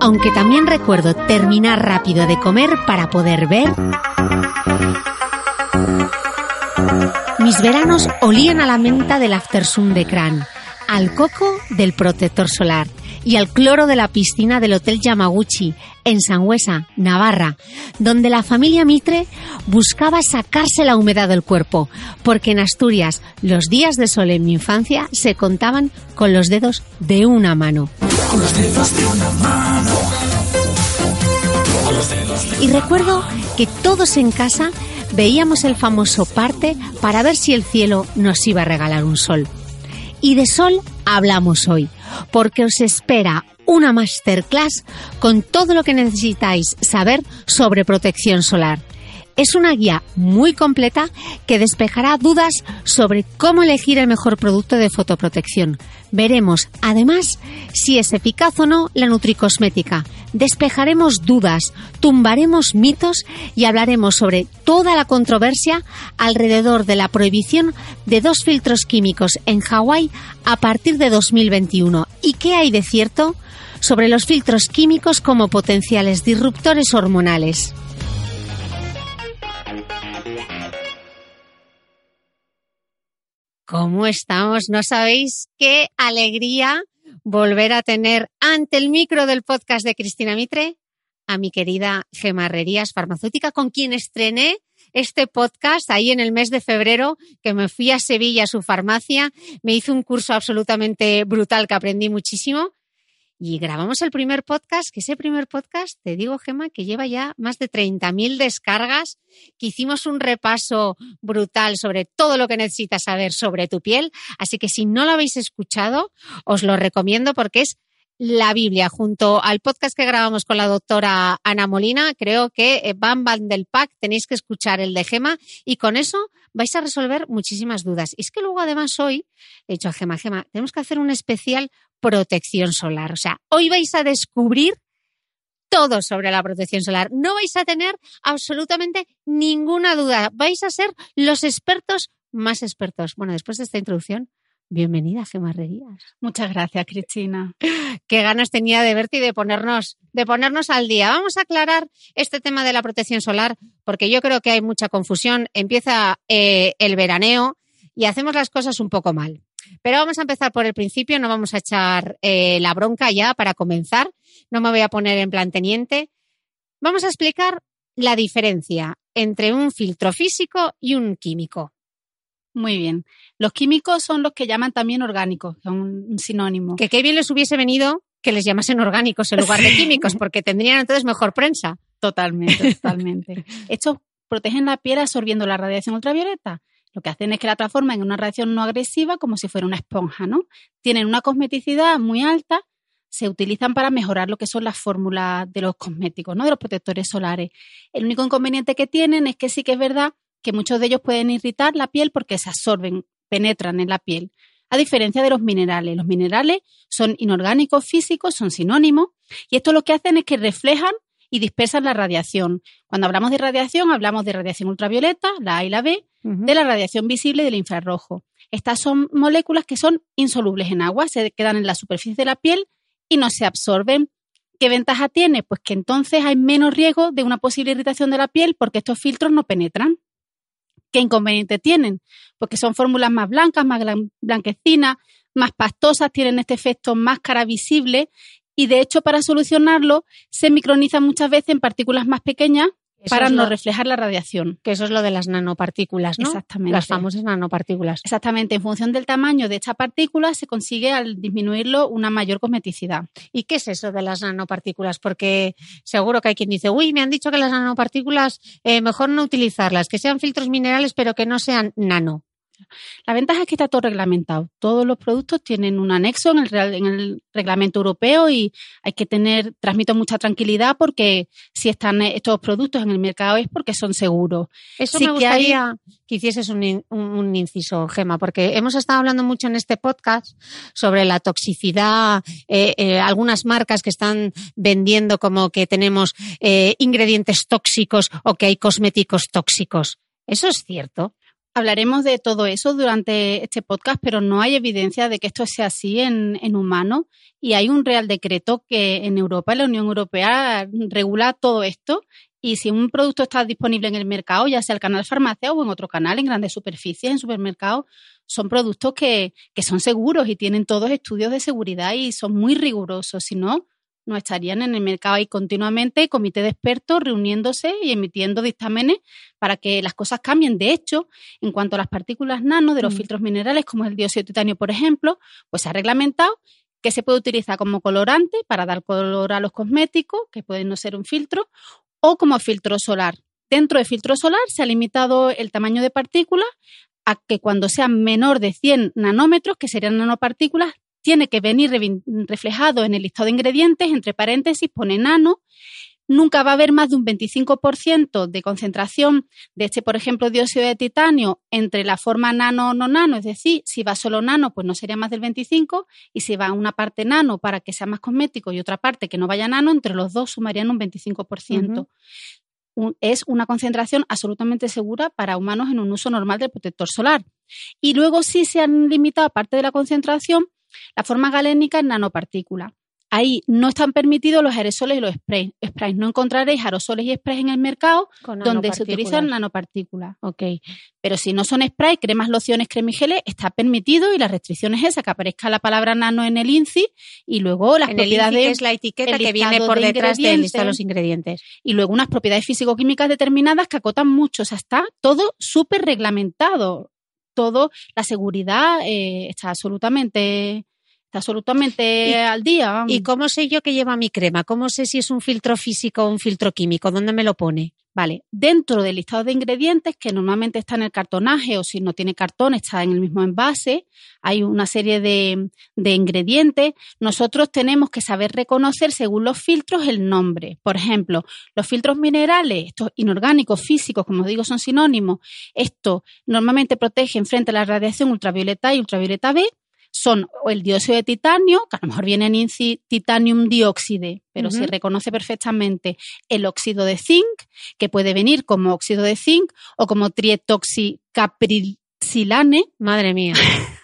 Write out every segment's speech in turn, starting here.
Aunque también recuerdo terminar rápido de comer para poder ver. Mis veranos olían a la menta del Aftersun de Cran, al coco del protector solar y al cloro de la piscina del Hotel Yamaguchi en Sangüesa, Navarra, donde la familia Mitre buscaba sacarse la humedad del cuerpo, porque en Asturias los días de sol en mi infancia se contaban con los dedos de una mano. Y recuerdo que todos en casa veíamos el famoso parte para ver si el cielo nos iba a regalar un sol. Y de sol hablamos hoy, porque os espera una masterclass con todo lo que necesitáis saber sobre protección solar. Es una guía muy completa que despejará dudas sobre cómo elegir el mejor producto de fotoprotección. Veremos, además, si es eficaz o no la nutricosmética. Despejaremos dudas, tumbaremos mitos y hablaremos sobre toda la controversia alrededor de la prohibición de dos filtros químicos en Hawái a partir de 2021. ¿Y qué hay de cierto sobre los filtros químicos como potenciales disruptores hormonales? ¿Cómo estamos? ¿No sabéis qué alegría volver a tener ante el micro del podcast de Cristina Mitre a mi querida Gemarrerías Farmacéutica, con quien estrené este podcast ahí en el mes de febrero, que me fui a Sevilla a su farmacia, me hizo un curso absolutamente brutal que aprendí muchísimo y grabamos el primer podcast, que ese primer podcast, te digo, Gema, que lleva ya más de 30.000 descargas, que hicimos un repaso brutal sobre todo lo que necesitas saber sobre tu piel. Así que si no lo habéis escuchado, os lo recomiendo porque es la Biblia junto al podcast que grabamos con la doctora Ana Molina. Creo que eh, Bam Bam del Pack tenéis que escuchar el de Gema y con eso vais a resolver muchísimas dudas. Y es que luego además hoy he dicho a Gema, Gema, tenemos que hacer un especial protección solar. O sea, hoy vais a descubrir todo sobre la protección solar. No vais a tener absolutamente ninguna duda. Vais a ser los expertos más expertos. Bueno, después de esta introducción, bienvenida, Gemarrerías. Muchas gracias, Cristina. Qué ganas tenía de verte y de ponernos, de ponernos al día. Vamos a aclarar este tema de la protección solar, porque yo creo que hay mucha confusión. Empieza eh, el veraneo y hacemos las cosas un poco mal. Pero vamos a empezar por el principio, no vamos a echar eh, la bronca ya para comenzar. No me voy a poner en plan teniente. Vamos a explicar la diferencia entre un filtro físico y un químico. Muy bien. Los químicos son los que llaman también orgánicos, son un sinónimo. Que qué bien les hubiese venido que les llamasen orgánicos en lugar de químicos, porque tendrían entonces mejor prensa. Totalmente, totalmente. Estos protegen la piel absorbiendo la radiación ultravioleta. Lo que hacen es que la transforman en una radiación no agresiva como si fuera una esponja, ¿no? Tienen una cosmeticidad muy alta, se utilizan para mejorar lo que son las fórmulas de los cosméticos, ¿no? De los protectores solares. El único inconveniente que tienen es que sí que es verdad que muchos de ellos pueden irritar la piel porque se absorben, penetran en la piel. A diferencia de los minerales. Los minerales son inorgánicos físicos, son sinónimos, y esto lo que hacen es que reflejan y dispersan la radiación. Cuando hablamos de radiación, hablamos de radiación ultravioleta, la A y la B, de la radiación visible del infrarrojo. Estas son moléculas que son insolubles en agua, se quedan en la superficie de la piel y no se absorben. ¿Qué ventaja tiene? Pues que entonces hay menos riesgo de una posible irritación de la piel porque estos filtros no penetran. ¿Qué inconveniente tienen? Porque son fórmulas más blancas, más blanquecinas, más pastosas, tienen este efecto máscara visible y de hecho para solucionarlo se microniza muchas veces en partículas más pequeñas para no reflejar la radiación. Que eso es lo de las nanopartículas, ¿no? Exactamente. Las famosas nanopartículas. Exactamente. En función del tamaño de esta partícula se consigue al disminuirlo una mayor cosmeticidad. ¿Y qué es eso de las nanopartículas? Porque seguro que hay quien dice, uy, me han dicho que las nanopartículas eh, mejor no utilizarlas, que sean filtros minerales pero que no sean nano. La ventaja es que está todo reglamentado. Todos los productos tienen un anexo en el, reglamento europeo y hay que tener, transmito mucha tranquilidad porque si están estos productos en el mercado es porque son seguros. Eso me gustaría que, hicieses un, inciso, Gema, porque hemos estado hablando mucho en este podcast sobre la toxicidad, eh, eh, algunas marcas que están vendiendo como que tenemos eh, ingredientes tóxicos o que hay cosméticos tóxicos. ¿Eso es cierto? Hablaremos de todo eso durante este podcast, pero no hay evidencia de que esto sea así en, en humanos y hay un real decreto que en Europa, la Unión Europea, regula todo esto y si un producto está disponible en el mercado, ya sea el canal farmacia o en otro canal, en grandes superficies, en supermercados, son productos que, que son seguros y tienen todos estudios de seguridad y son muy rigurosos. Si no, no estarían en el mercado ahí continuamente, comité de expertos reuniéndose y emitiendo dictámenes para que las cosas cambien. De hecho, en cuanto a las partículas nano de los mm. filtros minerales, como el dióxido de titanio, por ejemplo, pues se ha reglamentado que se puede utilizar como colorante para dar color a los cosméticos, que pueden no ser un filtro, o como filtro solar. Dentro de filtro solar se ha limitado el tamaño de partículas a que cuando sean menor de 100 nanómetros, que serían nanopartículas, tiene que venir reflejado en el listado de ingredientes, entre paréntesis pone nano. Nunca va a haber más de un 25% de concentración de este, por ejemplo, dióxido de titanio entre la forma nano o no nano, es decir, si va solo nano, pues no sería más del 25%, y si va una parte nano para que sea más cosmético y otra parte que no vaya nano, entre los dos sumarían un 25%. es una concentración absolutamente segura para humanos en un uso normal del protector solar. Y luego sí se han limitado, aparte de la concentración, la forma galénica es nanopartícula. Ahí no están permitidos los aerosoles y los sprays. sprays. No encontraréis aerosoles y sprays en el mercado donde se utilizan nanopartículas. Ok. Pero si no son sprays, cremas, lociones, cremigeles, está permitido y la restricción es esa, que aparezca la palabra nano en el INCI y luego las propiedades... es la etiqueta que viene por detrás de los ingredientes. Y luego unas propiedades físico-químicas determinadas que acotan mucho. O sea, está todo súper reglamentado todo, la seguridad eh, está absolutamente absolutamente al día. ¿Y cómo sé yo que lleva mi crema? ¿Cómo sé si es un filtro físico o un filtro químico? ¿Dónde me lo pone? Vale, dentro del listado de ingredientes, que normalmente está en el cartonaje o si no tiene cartón, está en el mismo envase, hay una serie de, de ingredientes. Nosotros tenemos que saber reconocer según los filtros el nombre. Por ejemplo, los filtros minerales, estos inorgánicos, físicos, como digo, son sinónimos. Esto normalmente protegen frente a la radiación ultravioleta y ultravioleta B son el dióxido de titanio, que a lo mejor viene en titanium dioxide, pero se reconoce perfectamente el óxido de zinc, que puede venir como óxido de zinc o como trietoxicaprilsilane. Madre mía.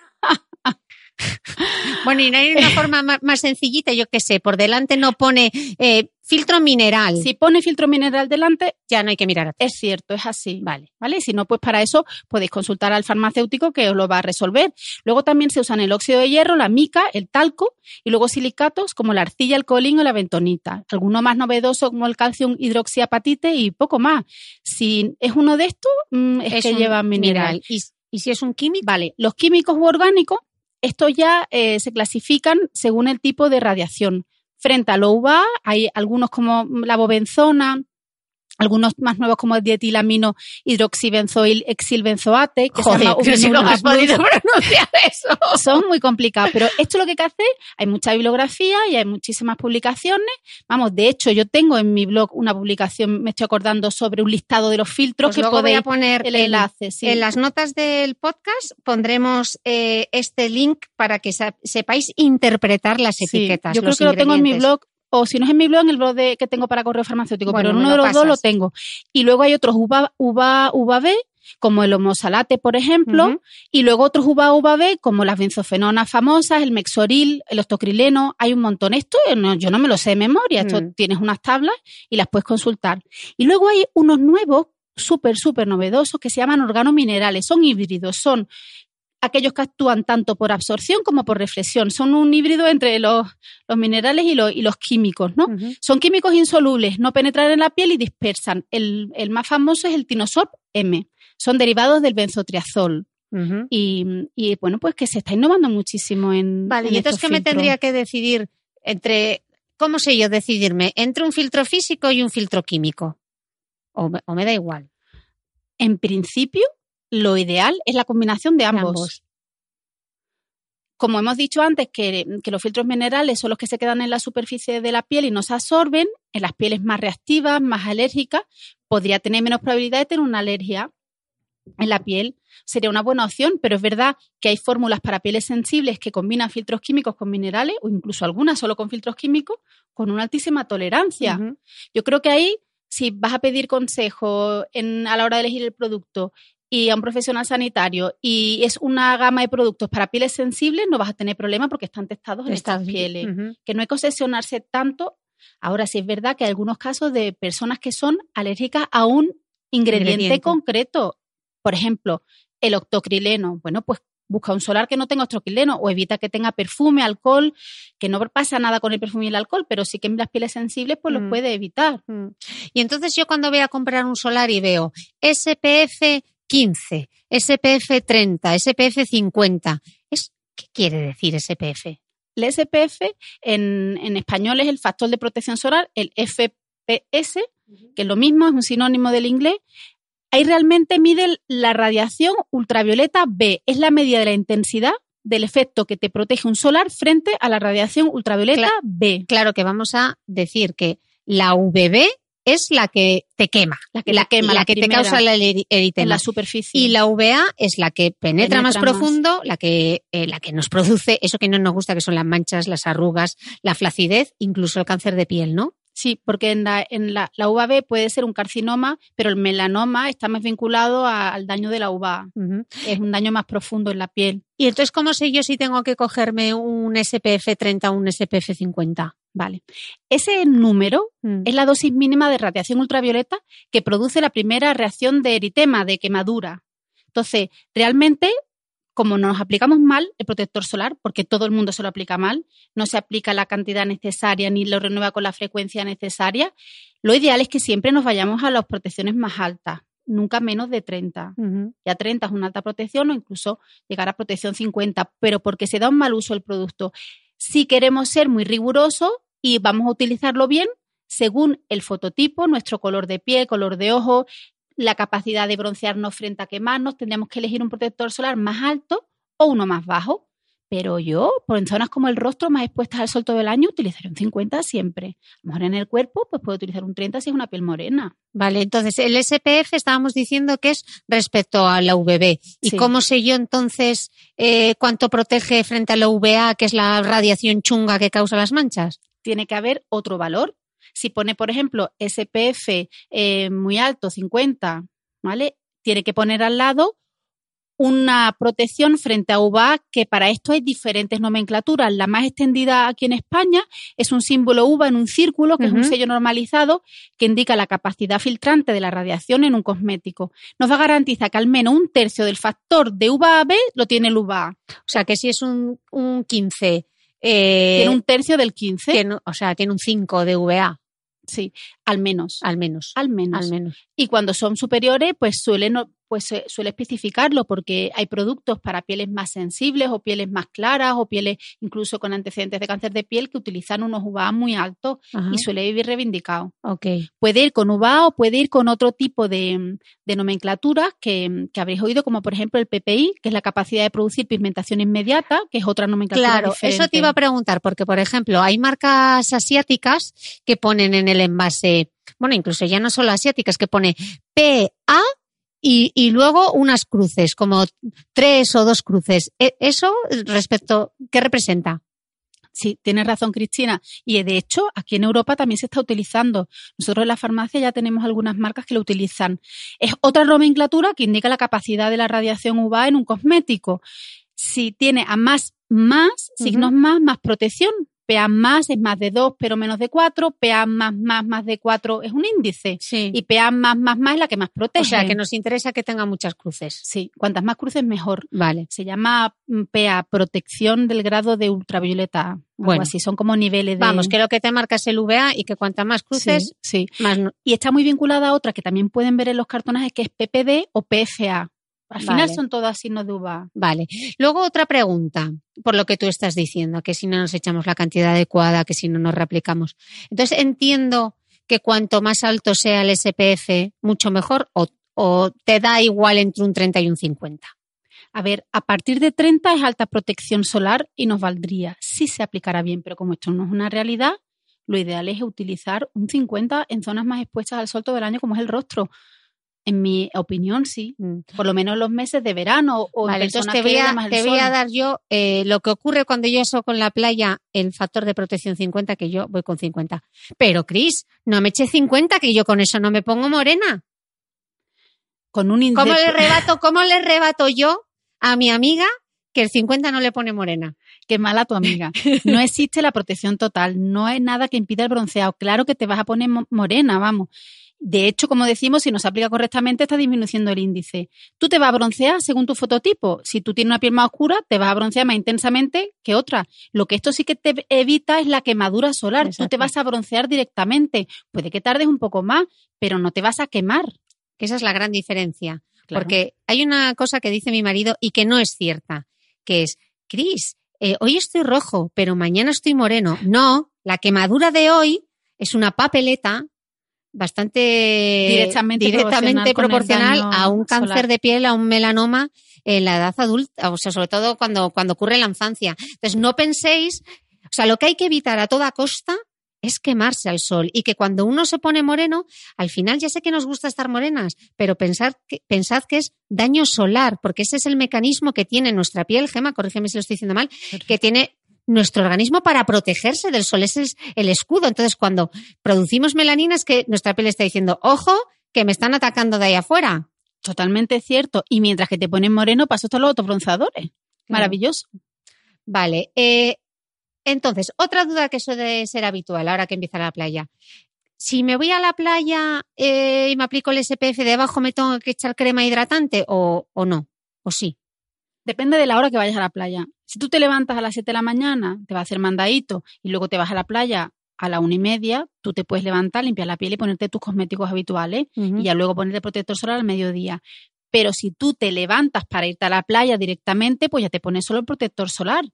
Bueno, y no hay una forma más, sencillita, yo qué sé, por delante no pone eh, filtro mineral. Si pone filtro mineral delante, Ya no hay que mirar es cierto, es así. Vale. ¿Vale? Y si no, pues para eso podéis consultar al farmacéutico que os lo va a resolver. Luego también se usan el óxido de hierro, la mica, el talco y luego silicatos como la arcilla, el colín o la bentonita. Alguno más novedoso como el calcio hidroxiapatite y poco más. Si es uno de estos, mm, es, que lleva mineral. ¿Y, y si es un químico? Vale, los químicos u orgánicos, estos ya eh, se clasifican según el tipo de radiación. Frente a lo UVA, hay algunos como la bobenzona, algunos más nuevos como el dietilamino hidroxibenzoil exilbenzoate, que se llama que si no has podido pronunciar eso. Son muy complicados, pero esto lo que hay que hacer, hay mucha bibliografía y hay muchísimas publicaciones. Vamos, de hecho, yo tengo en mi blog una publicación, me estoy acordando, sobre un listado de los filtros Pues que luego voy podéis a poner el en- enlace. sí. En las notas del podcast pondremos eh, este link para que sepáis interpretar las Sí, emi- Yo creo que lo tengo en mi blog, o si no es en mi blog, en el blog de, que tengo para correo farmacéutico, Bueno, pero en uno de los dos lo tengo. Y luego hay otros uva, uva, uva B, como el homosalate, por ejemplo, y luego otros uva, uva B, como las benzofenonas famosas, el mexoril, el ostocrileno, hay un montón. Esto eh, no- yo no me lo sé de memoria, esto Mm. tienes unas tablas y las puedes consultar. Y luego hay unos nuevos, súper, súper novedosos, que se llaman organominerales, son híbridos, son aquellos que actúan tanto por absorción como por reflexión. Son un híbrido entre los, los minerales y los, y los químicos, ¿no? Son químicos insolubles, no penetran en la piel y dispersan. El, el más famoso es el tinosorb M. Son derivados del benzotriazol. Ujú. Y, y, bueno, pues que se está innovando muchísimo en. Vale, en y entonces, ¿qué me tendría que decidir entre, cómo sé yo decidirme, entre un filtro físico y un filtro químico? O me, o me da igual. En principio, lo ideal es la combinación de ambos. ambos. Como hemos dicho antes, que, que los filtros minerales son los que se quedan en la superficie de la piel y no se absorben, en las pieles más reactivas, más alérgicas, podría tener menos probabilidad de tener una alergia en la piel. Sería una buena opción, pero es verdad que hay fórmulas para pieles sensibles que combinan filtros químicos con minerales o incluso algunas solo con filtros químicos con una altísima tolerancia. Yo creo que ahí, si vas a pedir consejo en- a la hora de elegir el producto y a un profesional sanitario y es una gama de productos para pieles sensibles, no vas a tener problema porque están testados en estas bien. pieles. Que no hay que obsesionarse tanto. Ahora sí es verdad que hay algunos casos de personas que son alérgicas a un ingrediente, Ingrediente. concreto. Por ejemplo, el octocrileno. Bueno, pues busca un solar que no tenga octocrileno o evita que tenga perfume, alcohol, que no pasa nada con el perfume y el alcohol, pero sí que en las pieles sensibles pues Mm. los puede evitar. Mm. Y entonces yo cuando voy a comprar un solar y veo SPF 15, SPF 30, SPF 50, es, ¿qué quiere decir SPF? El SPF en, en español es el factor de protección solar, el FPS, que es lo mismo, es un sinónimo del inglés. Ahí realmente mide la radiación ultravioleta B, es la medida de la intensidad del efecto que te protege un solar frente a la radiación ultravioleta B. Claro que vamos a decir que la UVB es la que te quema, La que te quema, la, la que te causa el eritema. la superficie. Y la UVA es la que penetra, más más. profundo, la que, eh, la que nos produce eso que no nos gusta, que son las manchas, las arrugas, la flacidez, incluso el cáncer de piel, ¿no? Sí, porque en la, en la, la uva B puede ser un carcinoma, pero el melanoma está más vinculado a- al daño de la uva. Es un daño más profundo en la piel. Y entonces, ¿cómo sé yo si tengo que cogerme un SPF 30 o un SPF 50? Vale. Ese número Mm. es la dosis mínima de radiación ultravioleta que produce la primera reacción de eritema, de quemadura. Entonces, realmente, como nos aplicamos mal el protector solar, porque todo el mundo se lo aplica mal, no se aplica la cantidad necesaria ni lo renueva con la frecuencia necesaria, lo ideal es que siempre nos vayamos a las protecciones más altas, nunca menos de 30. Ujú. Ya 30 es una alta protección o incluso llegar a protección 50, pero porque se da un mal uso el producto. Si queremos ser muy rigurosos y vamos a utilizarlo bien, según el fototipo, nuestro color de piel, color de ojo, la capacidad de broncearnos frente a quemarnos, tendríamos que elegir un protector solar más alto o uno más bajo. Pero yo, por en zonas como el rostro, más expuestas al sol todo el año, utilizaré un 50 siempre. A lo mejor en el cuerpo, pues puedo utilizar un 30 si es una piel morena. Vale, entonces el SPF estábamos diciendo que es respecto a la UVB. ¿Y Sí. cómo sé yo entonces eh, cuánto protege frente a la UVA, que es la radiación chunga que causa las manchas? tiene que haber otro valor. Si pone, por ejemplo, SPF eh, muy alto, 50, ¿vale? Tiene que poner al lado una protección frente a UVA que para esto hay diferentes nomenclaturas. La más extendida aquí en España es un símbolo UVA en un círculo, que es un sello normalizado que indica la capacidad filtrante de la radiación en un cosmético. Nos va a garantizar que al menos un tercio del factor de UVA-B lo tiene el UVA. O sea, que si es un, un 15, eh, Tiene un tercio del 15. tiene- o sea, tiene un 5 de VA, Sí, al menos. al menos. Al menos. Al menos. Y cuando son superiores, pues suele, no- pues se- suele especificarlo porque hay productos para pieles más sensibles o pieles más claras o pieles incluso con antecedentes de cáncer de piel que utilizan unos UVA muy altos Ajá. y suele vivir reivindicado. Ok. Puede ir con UVA o puede ir con otro tipo de, de nomenclaturas que, que habréis oído, como por ejemplo el PPI, que es la capacidad de producir pigmentación inmediata, que es otra nomenclatura Claro, diferente. eso te iba a preguntar, porque por ejemplo, hay marcas asiáticas que ponen en el envase, bueno, incluso ya no solo asiáticas, que pone PA y, y luego unas cruces, como tres o dos cruces. E- ¿Eso respecto, qué representa? Sí, tienes razón, Cristina. Y de hecho, aquí en Europa también se está utilizando. Nosotros en la farmacia ya tenemos algunas marcas que lo utilizan. Es otra nomenclatura que indica la capacidad de la radiación UVA en un cosmético. Si tiene a más, más, signos más, más protección. PA más es más de 2, pero menos de 4. PA más, más, más de 4 es un índice. Sí. Y PA más, más, más es la que más protege. o sea, que nos interesa que tenga muchas cruces. Sí, cuantas más cruces, mejor. Vale. Se llama mm, PA, protección del grado de ultravioleta. A. Bueno. así, son como niveles de... Vamos, que lo que te marca es el VA y que cuantas más cruces, Sí, sí. más no- Y está muy vinculada a otra que también pueden ver en los cartonajes, que es PPD o PFA. Al final son todas signos de UVA. Vale. Luego otra pregunta, por lo que tú estás diciendo, que si no nos echamos la cantidad adecuada, que si no nos replicamos. Entonces entiendo que cuanto más alto sea el SPF, mucho mejor, o, o te da igual entre un 30 y un 50. A ver, a partir de 30 es alta protección solar y nos valdría. Sí se aplicará bien, pero como esto no es una realidad, lo ideal es utilizar un 50 en zonas más expuestas al sol todo el año, como es el rostro. En mi opinión, sí. Mm. Por lo menos en los meses de verano o en Vale, entonces te voy, a, más el te voy a dar yo eh, lo que ocurre cuando yo eso con la playa, el factor de protección 50, que yo voy con 50. Pero, Cris, no me eché 50, que yo con eso no me pongo morena. con un ¿Cómo le rebato, cómo le rebato yo a mi amiga que el 50 no le pone morena? Qué mala tu amiga. No existe la protección total, no hay nada que impida el bronceado. Claro que te vas a poner mo- morena, vamos. De hecho, como decimos, si no se aplica correctamente, está disminuyendo el índice. Tú te vas a broncear según tu fototipo. Si tú tienes una piel más oscura, te vas a broncear más intensamente que otra. Lo que esto sí que te evita es la quemadura solar. Tú te vas a broncear directamente. Puede que tardes un poco más, pero no te vas a quemar. Que esa es la gran diferencia. Claro. Porque hay una cosa que dice mi marido y que no es cierta, que es, Cris, eh, hoy estoy rojo, pero mañana estoy moreno. No, la quemadura de hoy es una papeleta bastante Directamente directamente proporcional a un cáncer solar. de piel, a un melanoma en la edad adulta, o sea, sobre todo cuando, cuando ocurre en la infancia. Entonces, no penséis, o sea, lo que hay que evitar a toda costa es quemarse al sol y que cuando uno se pone moreno, al final ya sé que nos gusta estar morenas, pero pensad que, pensad que es daño solar, porque ese es el mecanismo que tiene nuestra piel, Gema, corrígeme si lo estoy diciendo mal, que tiene nuestro organismo para protegerse del sol, ese es el escudo. Entonces, cuando producimos melanina es que nuestra piel está diciendo, ojo, que me están atacando de ahí afuera. Totalmente cierto. Y mientras que te pones moreno, paso todos los autobronceadores. Maravilloso. Vale. eh, entonces, otra duda que suele ser habitual ahora que empieza la playa. Si me voy a la playa eh, y me aplico el SPF debajo, ¿me tengo que echar crema hidratante o, o no? ¿O sí? Depende de la hora que vayas a la playa. Si tú te levantas a las 7 de la mañana, te va a hacer mandadito y luego te vas a la playa a la una y media, tú te puedes levantar, limpiar la piel y ponerte tus cosméticos habituales y ya luego ponerte protector solar al mediodía. Pero si tú te levantas para irte a la playa directamente, pues ya te pones solo el protector solar.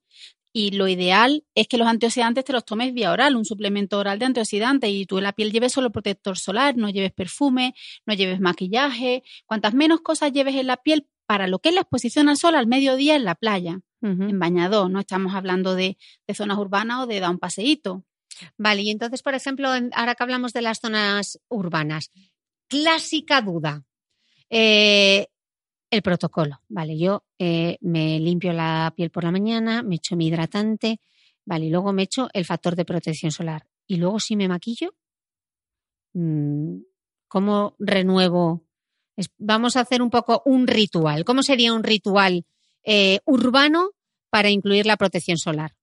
Y lo ideal es que los antioxidantes te los tomes vía oral, un suplemento oral de antioxidantes, y tú en la piel lleves solo protector solar, no lleves perfume, no lleves maquillaje. Cuantas menos cosas lleves en la piel para lo que es la exposición al sol al mediodía en la playa, en bañador, no estamos hablando de, de zonas urbanas o de dar un paseíto. Vale, y entonces, por ejemplo, ahora que hablamos de las zonas urbanas, clásica duda. Eh, el protocolo. Vale, yo eh, me limpio la piel por la mañana, me echo mi hidratante, vale, y luego me echo el factor de protección solar. Y luego si me maquillo, mm, ¿cómo renuevo vamos a hacer un poco un ritual. ¿Cómo sería un ritual eh, urbano para incluir la protección solar?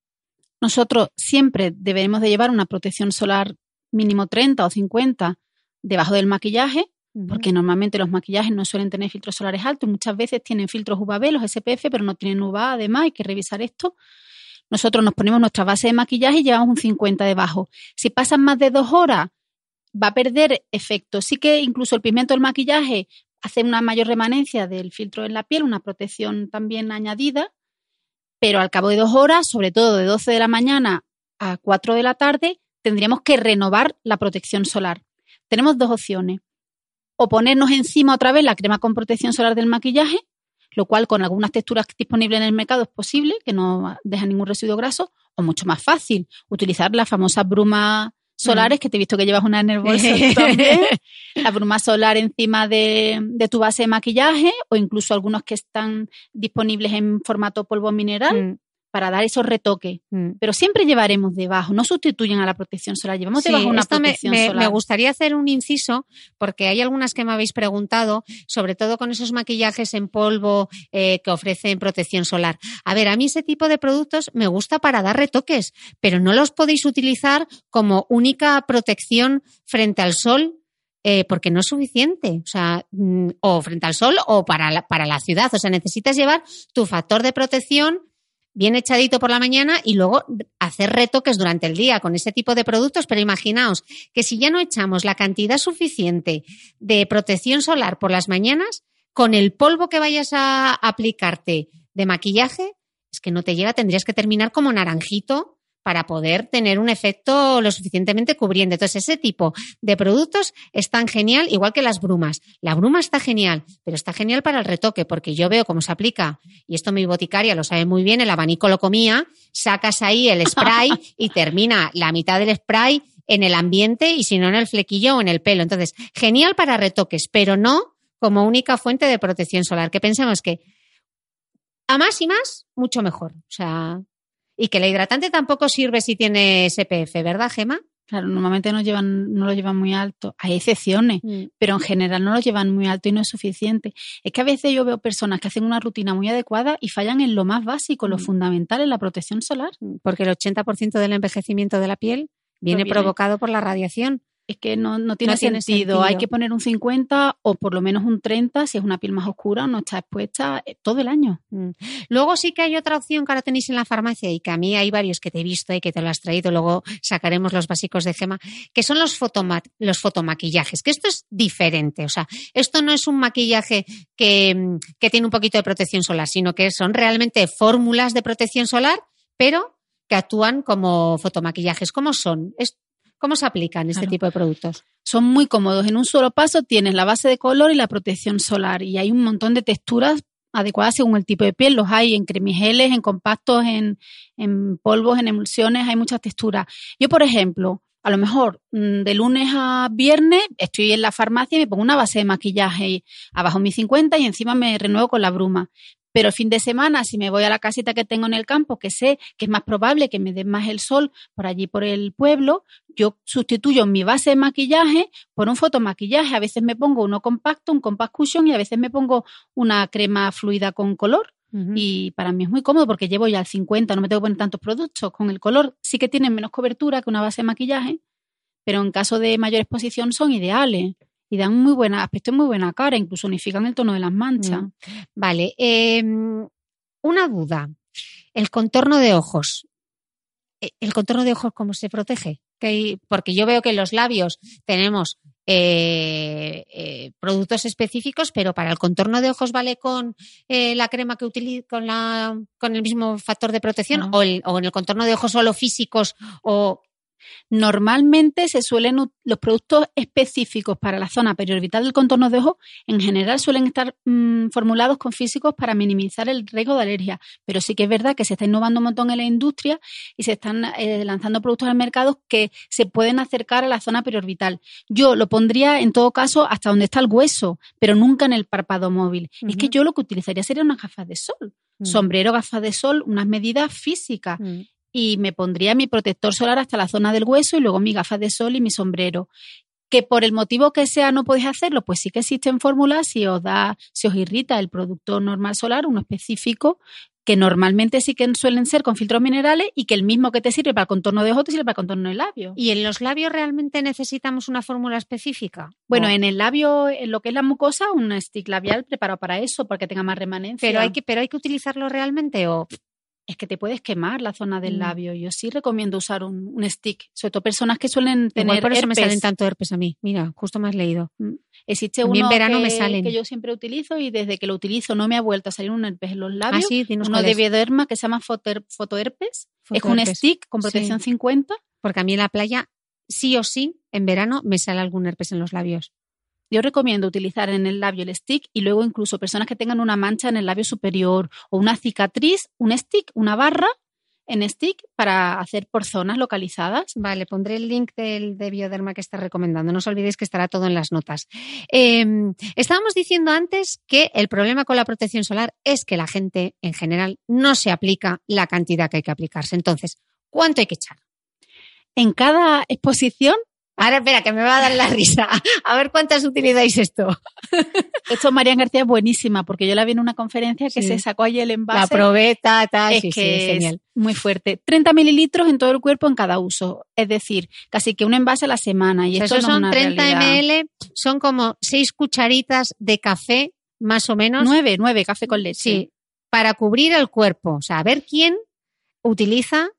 Nosotros siempre debemos de llevar una protección solar mínimo 30 o 50 debajo del maquillaje, porque normalmente los maquillajes no suelen tener filtros solares altos, muchas veces tienen filtros UVB, los SPF, pero no tienen UVA, además hay que revisar esto. Nosotros nos ponemos nuestra base de maquillaje y llevamos un 50 debajo. Si pasan más de dos horas, va a perder efecto. Sí que incluso el pigmento del maquillaje hace una mayor remanencia del filtro en la piel, una protección también añadida, pero al cabo de dos horas, sobre todo de 12 de la mañana a 4 de la tarde, tendríamos que renovar la protección solar. Tenemos dos opciones. O ponernos encima otra vez la crema con protección solar del maquillaje, lo cual con algunas texturas disponibles en el mercado es posible, que no deja ningún residuo graso, o mucho más fácil, utilizar la famosa bruma solares, mm. que te he visto que llevas una en el bolso también, la bruma solar encima de, tu base de maquillaje o incluso algunos que están disponibles en formato polvo mineral. Mm para dar esos retoques. Mm. Pero siempre llevaremos debajo, no sustituyen a la protección solar, llevamos debajo una protección me, solar. Me gustaría hacer un inciso, porque hay algunas que me habéis preguntado, sobre todo con esos maquillajes en polvo eh, que ofrecen protección solar. A ver, a mí ese tipo de productos me gusta para dar retoques, pero no los podéis utilizar como única protección frente al sol eh, porque no es suficiente, o sea, mm, o frente al sol o para para la ciudad, o sea, necesitas llevar tu factor de protección bien echadito por la mañana y luego hacer retoques durante el día con ese tipo de productos, pero imaginaos que si ya no echamos la cantidad suficiente de protección solar por las mañanas, con el polvo que vayas a aplicarte de maquillaje, es que no te llega, tendrías que terminar como naranjito para poder tener un efecto lo suficientemente cubriente. Entonces, ese tipo de productos es tan genial, igual que las brumas. La bruma está genial, pero está genial para el retoque, porque yo veo cómo se aplica, y esto mi boticaria lo sabe muy bien, el abanico lo comía, sacas ahí el spray y termina la mitad del spray en el ambiente y si no en el flequillo o en el pelo. Entonces, genial para retoques, pero no como única fuente de protección solar, que pensemos que a más y más, mucho mejor. O sea, y que el hidratante tampoco sirve si tiene SPF, ¿verdad, Gema? Claro, normalmente no, llevan, no lo llevan muy alto. Hay excepciones, mm. pero en general no lo llevan muy alto y no es suficiente. Es que a veces yo veo personas que hacen una rutina muy adecuada y fallan en lo más básico, lo mm. fundamental, en la protección solar. Mm, porque el 80% del envejecimiento de la piel viene provocado por la radiación es que no, no, tiene, sentido. Hay que poner un 50 o por lo menos un 30 si es una piel más oscura no está expuesta eh, todo el año. Mm. Luego sí que hay otra opción que ahora tenéis en la farmacia y que a mí hay varios que te he visto y que te lo has traído, luego sacaremos los básicos de gema, que son los, los fotomaquillajes, que esto es diferente. O sea, esto no es un maquillaje que, que tiene un poquito de protección solar, sino que son realmente fórmulas de protección solar, pero que actúan como fotomaquillajes. ¿Cómo son? ¿Cómo se aplican este tipo de productos? Son muy cómodos. En un solo paso tienes la base de color y la protección solar. Y hay un montón de texturas adecuadas según el tipo de piel. Los hay en cremigeles, en compactos, en, en polvos, en emulsiones. Hay muchas texturas. Yo, por ejemplo, a lo mejor mm, de lunes a viernes estoy en la farmacia y me pongo una base de maquillaje abajo mi 50 y encima me renuevo con la bruma. Pero el fin de semana, si me voy a la casita que tengo en el campo, que sé que es más probable que me dé más el sol por allí por el pueblo, yo sustituyo mi base de maquillaje por un fotomaquillaje. A veces me pongo uno compacto, un compact cushion y a veces me pongo una crema fluida con color. Y para mí es muy cómodo porque llevo ya al 50, no me tengo que poner tantos productos. Con el color sí que tienen menos cobertura que una base de maquillaje, pero en caso de mayor exposición son ideales y dan muy buena aspecto muy buena cara, incluso unifican el tono de las manchas. Mm. Vale, em, una duda. El contorno de ojos. E, ¿El contorno de ojos cómo se protege? Porque yo veo que en los labios tenemos eh, eh, productos específicos, pero para el contorno de ojos vale con eh, la crema que utilizo, con, la, con el mismo factor de protección, o, o, en el contorno de ojos solo físicos, o Normalmente se suelen los productos específicos para la zona periorbital del contorno de ojo, en general suelen estar mm, formulados con físicos para minimizar el riesgo de alergia, pero sí que es verdad que se está innovando un montón en la industria y se están eh, lanzando productos al mercado que se pueden acercar a la zona periorbital. Yo lo pondría en todo caso hasta donde está el hueso, pero nunca en el párpado móvil. Es que yo lo que utilizaría sería unas gafas de sol. Mm. Sombrero, gafas de sol, unas medidas físicas. Mm y me pondría mi protector solar hasta la zona del hueso y luego mi gafas de sol y mi sombrero. Que por el motivo que sea no podéis hacerlo, pues sí que existen fórmulas si os da, si os irrita el producto normal solar, uno específico, que normalmente sí que suelen ser con filtros minerales y que el mismo que te sirve para el contorno de ojos te sirve para el contorno del labio. ¿Y en los labios realmente necesitamos una fórmula específica? Bueno, ¿O- en el labio, en lo que es la mucosa, un stick labial preparado para eso, para que tenga más remanencia. pero hay que, pero hay que utilizarlo realmente o es que te puedes quemar la zona del Mm. labio. Yo sí recomiendo usar un, un stick, sobre todo personas que suelen tener igual por eso me salen tanto herpes a mí. Mira, justo me has leído. Existe mí en uno verano que, me salen. que yo siempre utilizo y desde que lo utilizo no me ha vuelto a salir un herpes en los Ah, labios. sí, dinos uno de bioderma que se llama fotoher- fotoherpes. Es un Fotoherpes. stick con Sí. protección 50. Porque a mí en la playa, sí o sí, en verano me sale algún herpes en los labios. Yo recomiendo utilizar en el labio el stick y luego incluso personas que tengan una mancha en el labio superior o una cicatriz, un stick, una barra en stick para hacer por zonas localizadas. Vale, pondré el link del de Bioderma que estás recomendando. No os olvidéis que estará todo en las notas. Eh, estábamos diciendo antes que el problema con la protección solar es que la gente en general no se aplica la cantidad que hay que aplicarse. Entonces, ¿cuánto hay que echar? En cada exposición, Ahora espera, que me va a dar la risa. A ver cuántas utilizáis esto. esto María García es buenísima porque yo la vi en una conferencia que Sí. se sacó allí el envase. La probé, ta, ta, es sí, sí, que es es genial. muy fuerte. 30 mililitros en todo el cuerpo en cada uso. Es decir, casi que un envase a la semana. Y O sea, esto esos no es son una 30 realidad. ml, son como 6 cucharitas de café, más o menos. Nueve, nueve, café con leche. Sí, para cubrir el cuerpo. O sea, a ver quién utiliza.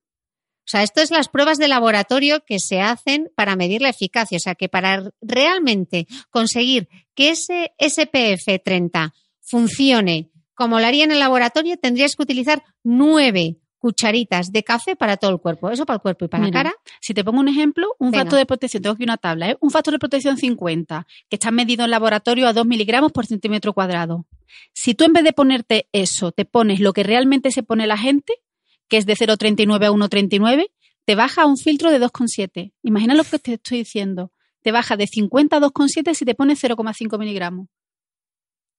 O sea, esto es las pruebas de laboratorio que se hacen para medir la eficacia. O sea, que para realmente conseguir que ese SPF 30 funcione como lo haría en el laboratorio, tendrías que utilizar nueve cucharitas de café para todo el cuerpo. Eso para el cuerpo y para Mira, la cara. Si te pongo un ejemplo, un Venga. factor de protección, tengo aquí una tabla, ¿eh? un factor de protección 50, que está medido en laboratorio a 2 miligramos por centímetro cuadrado. Si tú en vez de ponerte eso, te pones lo que realmente se pone la gente, que es de 0,39 a 1,39, te baja a un filtro de 2,7. Imagina lo que te estoy diciendo. Te baja de 50 a 2,7 si te pones 0,5 miligramos.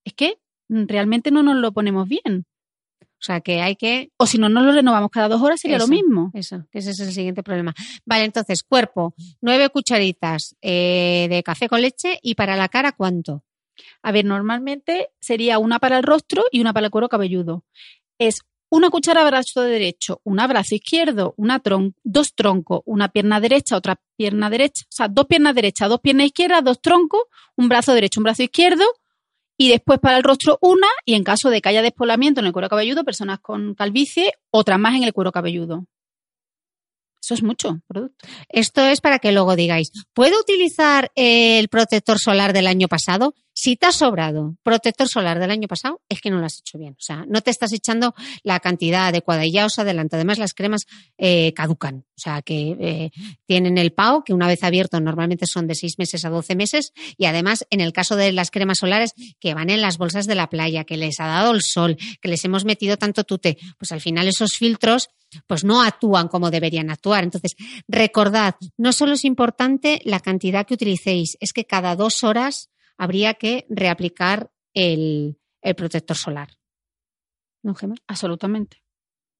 Es que realmente no nos lo ponemos bien. O sea, que hay que O si no nos lo renovamos cada dos horas sería Eso. lo mismo. Eso, que ese es el siguiente problema. Vale, entonces, cuerpo, nueve cucharitas eh, de café con leche y para la cara, ¿cuánto? A ver, normalmente sería una para el rostro y una para el cuero cabelludo. Es una cuchara brazo derecho, una brazo izquierdo, una tron- dos troncos, una pierna derecha, otra pierna derecha, o sea, dos piernas derechas, dos piernas izquierdas, dos troncos, un brazo derecho, un brazo izquierdo y después para el rostro una y en caso de que haya despoblamiento en el cuero cabelludo, personas con calvicie, otra más en el cuero cabelludo. Eso es mucho producto. Esto es para que luego digáis, ¿puedo utilizar el protector solar del año pasado? Si te ha sobrado protector solar del año pasado, es que no lo has hecho bien. O sea, no te estás echando la cantidad adecuada y ya os adelanto. Además, las cremas eh, caducan. O sea, que eh, tienen el PAO, que una vez abierto normalmente son de 6 meses a 12 meses. Y además, en el caso de las cremas solares, que van en las bolsas de la playa, que les ha dado el sol, que les hemos metido tanto tute, pues al final esos filtros pues no actúan como deberían actuar. Entonces, recordad, no solo es importante la cantidad que utilicéis, es que cada dos horas habría que reaplicar el, el protector solar. ¿No, Gemma? Absolutamente.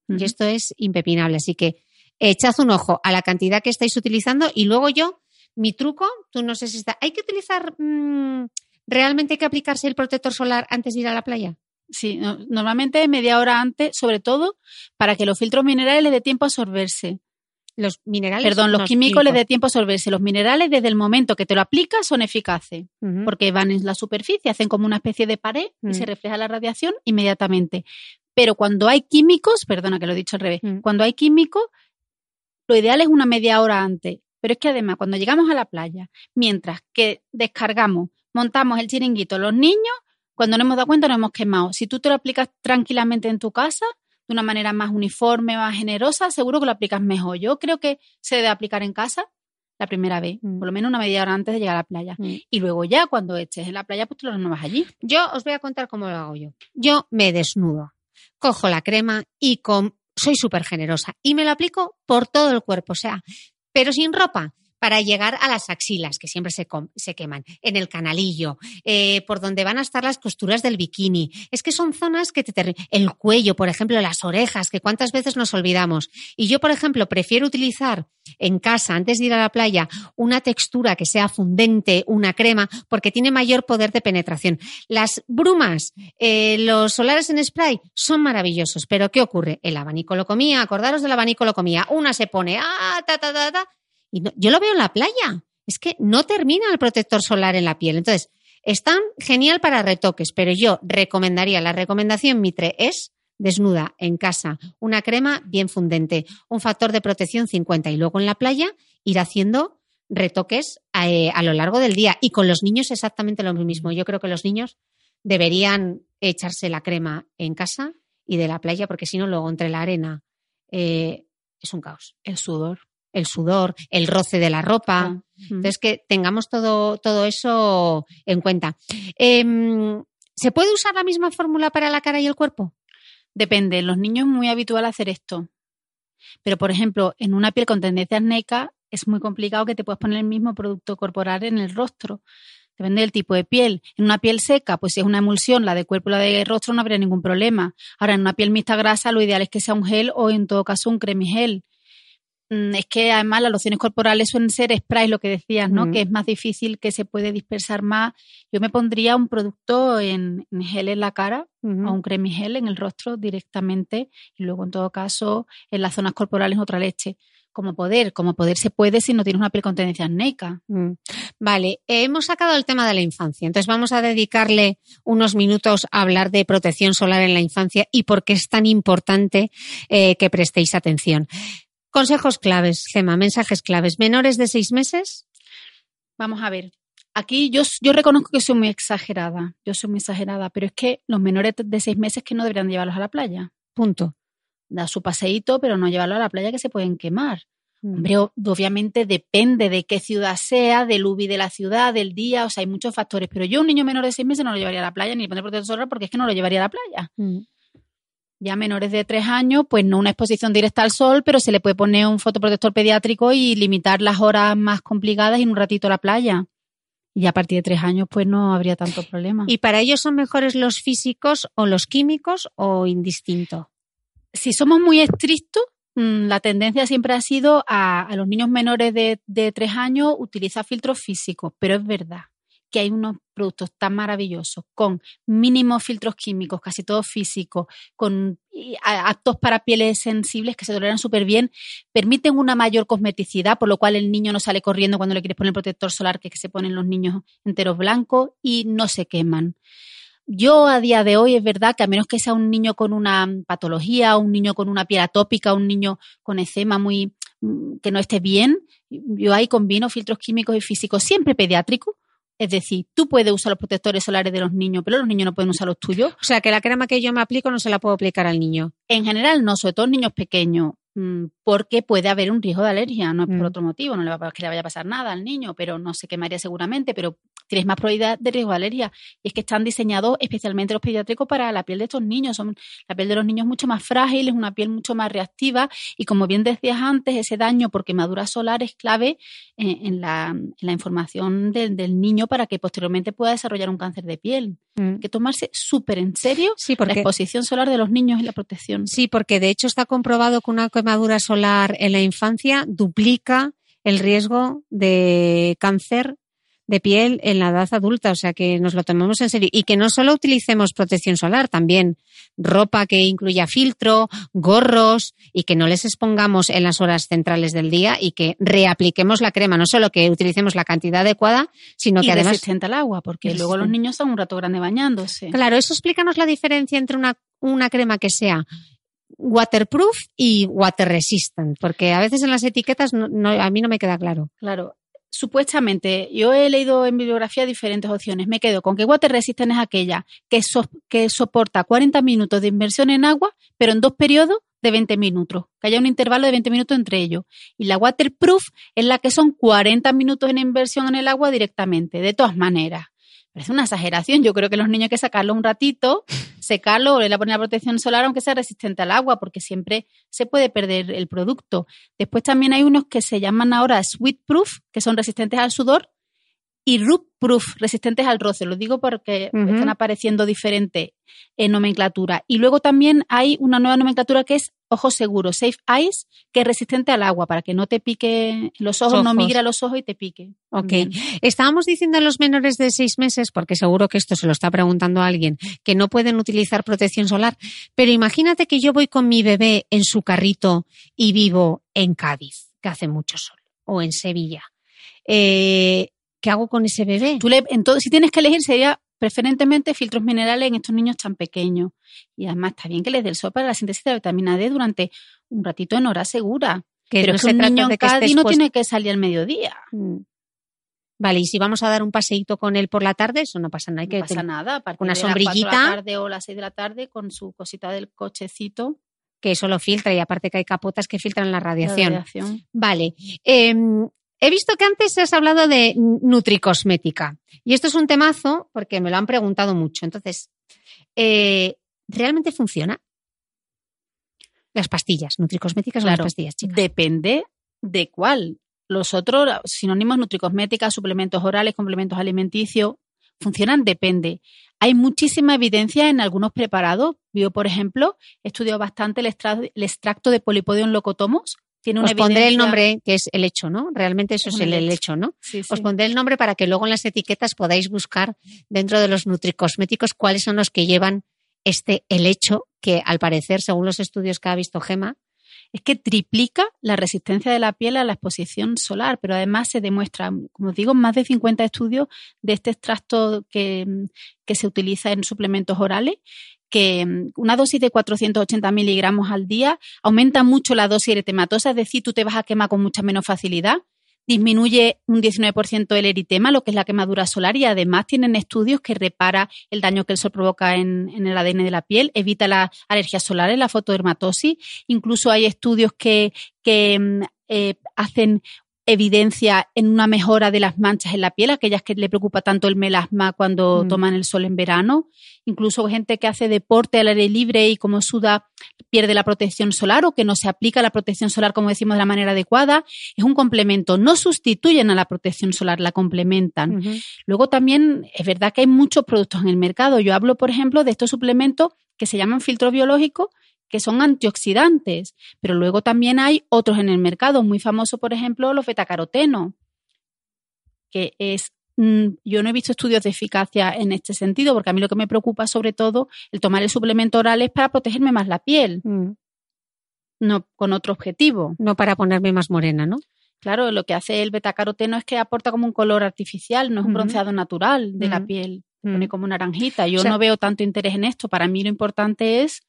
Y esto es impepinable. Así que echad un ojo a la cantidad que estáis utilizando y luego yo, mi truco, tú no sé si está. ¿Hay que utilizar, mm, realmente hay que aplicarse el protector solar antes de ir a la playa? Sí, no- normalmente media hora antes, sobre todo para que los filtros minerales les dé tiempo a absorberse. Los minerales. Perdón, los químicos les dé tiempo a absorberse. Los minerales desde el momento que te lo aplicas son eficaces porque van en la superficie, hacen como una especie de pared Mm. y se refleja la radiación inmediatamente. Pero cuando hay químicos, perdona que lo he dicho al revés, Mm. cuando hay químicos, lo ideal es una media hora antes. Pero es que además, cuando llegamos a la playa, mientras que descargamos, montamos el chiringuito los niños, cuando nos hemos dado cuenta nos hemos quemado. Si tú te lo aplicas tranquilamente en tu casa, de una manera más uniforme, más generosa, seguro que lo aplicas mejor. Yo creo que se debe aplicar en casa la primera vez, Mm. por lo menos una media hora antes de llegar a la playa. Mm. Y luego ya cuando estés en la playa, pues lo renuevas allí. Yo os voy a contar cómo lo hago yo. Yo me desnudo, cojo la crema y con... soy súper generosa y me lo aplico por todo el cuerpo, o sea, pero sin ropa. Para llegar a las axilas, que siempre se, se queman, en el canalillo, eh, por donde van a estar las costuras del bikini. Es que son zonas que te... El cuello, por ejemplo, las orejas, que cuántas veces nos olvidamos. Y yo, por ejemplo, prefiero utilizar en casa, antes de ir a la playa, una textura que sea fundente, una crema, porque tiene mayor poder de penetración. Las brumas, eh, los solares en spray son maravillosos, pero ¿qué ocurre? El abanico lo comía, acordaros del abanico lo comía. Una se pone, ah, ta, ta, ta, ta, y yo lo veo en la playa. Es que no termina el protector solar en la piel. Entonces, están genial para retoques, pero yo recomendaría, la recomendación Mitre es desnuda en casa, una crema bien fundente, un factor de protección 50 y luego en la playa ir haciendo retoques eh, a, lo largo del día. Y con los niños exactamente lo mismo. Yo creo que los niños deberían echarse la crema en casa y de la playa, porque si no, luego entre la arena eh, es un caos. El sudor el sudor, el roce de la ropa. Entonces, que tengamos todo, todo eso en cuenta. Em, ¿Se puede usar la misma fórmula para la cara y el cuerpo? Depende. En los niños es muy habitual hacer esto. Pero, por ejemplo, en una piel con tendencia acnéica es muy complicado que te puedas poner el mismo producto corporal en el rostro. Depende del tipo de piel. En una piel seca, pues si es una emulsión, la de cuerpo y la de rostro, no habría ningún problema. Ahora, en una piel mixta grasa, lo ideal es que sea un gel o, en todo caso, un cremigel. Mm, es que además las lociones corporales suelen ser sprays, lo que decías, ¿no? Que es más difícil, que se puede dispersar más. Yo me pondría un producto en, gel en la cara o un cremigel en el rostro directamente y luego en todo caso en las zonas corporales otra leche. Como poder, como poder se puede si no tienes una piel con tendencia acnéica. Mm. Vale, hemos sacado el tema de la infancia, entonces vamos a dedicarle unos minutos a hablar de protección solar en la infancia y por qué es tan importante eh, que prestéis atención. Consejos claves, Gema, mensajes claves. ¿Menores de seis meses? Vamos a ver. Aquí yo, yo reconozco que soy muy exagerada. Yo soy muy exagerada, pero es que los menores de seis meses que no deberían llevarlos a la playa. Punto. Da su paseíto, pero no llevarlos a la playa que se pueden quemar. Mm. Hombre, obviamente depende de qué ciudad sea, del UBI de la ciudad, del día, o sea, hay muchos factores. Pero yo, un niño menor de seis meses, no lo llevaría a la playa ni poner protector solar porque es que no lo llevaría a la playa. Mm ya menores de tres años, pues no una exposición directa al sol, pero se le puede poner un fotoprotector pediátrico y limitar las horas más complicadas y en un ratito a la playa. Y a partir de tres años, pues no habría tanto problema. ¿Y para ellos son mejores los físicos o los químicos o indistinto? Si somos muy estrictos, mm, la tendencia siempre ha sido a, los niños menores de, de tres años utilizar filtros físicos, pero es verdad que hay unos productos tan maravillosos, con mínimos filtros químicos, casi todos físicos, con actos para pieles sensibles que se toleran súper bien, permiten una mayor cosmeticidad, por lo cual el niño no sale corriendo cuando le quieres poner protector solar, que, que se ponen los niños enteros blancos y no se queman. Yo a día de hoy es verdad que a menos que sea un niño con una patología, un niño con una piel atópica, un niño con eczema muy mm, que no esté bien, yo ahí combino filtros químicos y físicos, siempre pediátricos, es decir, tú puedes usar los protectores solares de los niños, pero los niños no pueden usar los tuyos. O sea, que la crema que yo me aplico no se la puedo aplicar al niño. En general, no, sobre todo en niños pequeños. Mm, porque puede haber un riesgo de alergia, no es por mm. otro motivo, no le va a que le vaya a pasar nada al niño, pero no se quemaría seguramente, pero tienes más probabilidad de riesgo de alergia. Y es que están diseñados especialmente los pediátricos para la piel de estos niños. Son, la piel de los niños es mucho más frágil, es una piel mucho más reactiva y como bien decías antes, ese daño por quemadura solar es clave eh, en, la, información del, niño para que posteriormente pueda desarrollar un cáncer de piel. Mm. Hay que tomarse súper en serio la exposición solar de los niños y la protección. Sí, porque de hecho está comprobado que una quemadura solar en la infancia duplica el riesgo de cáncer de piel en la edad adulta, o sea que nos lo tomemos en serio y que no solo utilicemos protección solar, también ropa que incluya filtro, gorros y que no les expongamos en las horas centrales del día y que reapliquemos la crema, no solo que utilicemos la cantidad adecuada, sino que además resistente al agua, porque luego los niños están un rato grande bañándose. Claro, eso explícanos la diferencia entre una, una crema que sea waterproof y water resistant, porque a veces en las etiquetas no, a mí no me queda claro. Claro, supuestamente, yo he leído en bibliografía diferentes opciones. Me quedo con que water resistant es aquella que, que soporta 40 minutos de inmersión en agua, pero en dos periodos de 20 minutos, que haya un intervalo de 20 minutos entre ellos. Y la waterproof es la que son 40 minutos en inversión en el agua directamente, de todas maneras. Parece una exageración. Yo creo que los niños hay que sacarlo un ratito, secarlo, volver a poner la protección solar, aunque sea resistente al agua, porque siempre se puede perder el producto. Después también hay unos que se llaman ahora sweet proof, que son resistentes al sudor, y root proof, resistentes al roce. Lo digo porque están apareciendo diferentes en nomenclatura. Y luego también hay una nueva nomenclatura que es ojos seguros, safe eyes, que es resistente al agua, para que no te pique los ojos, no migre a los ojos y te pique. Ok. Estábamos diciendo a los menores de seis meses, porque seguro que esto se lo está preguntando alguien, que no pueden utilizar protección solar. Pero imagínate que yo voy con mi bebé en su carrito y vivo en Cádiz, que hace mucho sol, o en Sevilla. Eh, ¿qué hago con ese bebé? Tú le, entonces, si tienes que elegir, sería preferentemente filtros minerales en estos niños tan pequeños. Y además está bien que les dé el sol para la síntesis de vitamina D durante un ratito en hora segura. Que Pero no un niño en Cádiz no tiene que salir al mediodía. Mm. Vale, y si vamos a dar un paseíto con él por la tarde, eso no pasa nada. Hay no pasa nada. una sombrillita. de la tarde o las 6 de la tarde con su cosita del cochecito. Que eso lo filtra y aparte que hay capotas que filtran la radiación. La radiación. Vale. Eh, He visto que antes has hablado de nutricosmética y esto es un temazo porque me lo han preguntado mucho. Entonces, eh, ¿realmente funciona? Las pastillas, nutricosméticas o las pastillas, chicas. Depende de cuál. Los otros sinónimos nutricosmética, suplementos orales, complementos alimenticios, funcionan, depende. Hay muchísima evidencia en algunos preparados. Yo, por ejemplo, he estudiado bastante el, extracto de Polipodium locotomos, os pondré el nombre, que es el hecho, ¿no? Realmente eso es, el, hecho, ¿no? Os pondré el nombre para que luego en las etiquetas podáis buscar dentro de los nutricosméticos cuáles son los que llevan este helecho, que al parecer, según los estudios que ha visto Gema, es que triplica la resistencia de la piel a la exposición solar, pero además se demuestra, como digo, más de 50 estudios de este extracto que, que se utiliza en suplementos orales que mm, una dosis de 480 miligramos al día aumenta mucho la dosis eritematosa, es decir, tú te vas a quemar con mucha menos facilidad, disminuye un 19% el eritema, lo que es la quemadura solar, y además tienen estudios que repara el daño que el sol provoca en, el ADN de la piel, evita la alergia solar, la fotodermatosis, incluso hay estudios que, que mm, eh, hacen evidencia en una mejora de las manchas en la piel, aquellas que le preocupa tanto el melasma cuando mm. toman el sol en verano, incluso gente que hace deporte al aire libre y como suda pierde la protección solar o que no se aplica la protección solar como decimos de la manera adecuada, es un complemento, no sustituyen a la protección solar, la complementan. Luego también es verdad que hay muchos productos en el mercado. Yo hablo, por ejemplo, de estos suplementos que se llaman filtros biológicos que son antioxidantes, pero luego también hay otros en el mercado, muy famoso, por ejemplo, los betacarotenos, que es mm, yo no he visto estudios de eficacia en este sentido, porque a mí lo que me preocupa sobre todo el tomar el suplemento oral es para protegerme más la piel, mm. no con otro objetivo. No para ponerme más morena, ¿no? Claro, lo que hace el betacaroteno es que aporta como un color artificial, no es un bronceado natural de la piel, pone como naranjita. Yo no veo tanto interés en esto. Para mí lo importante es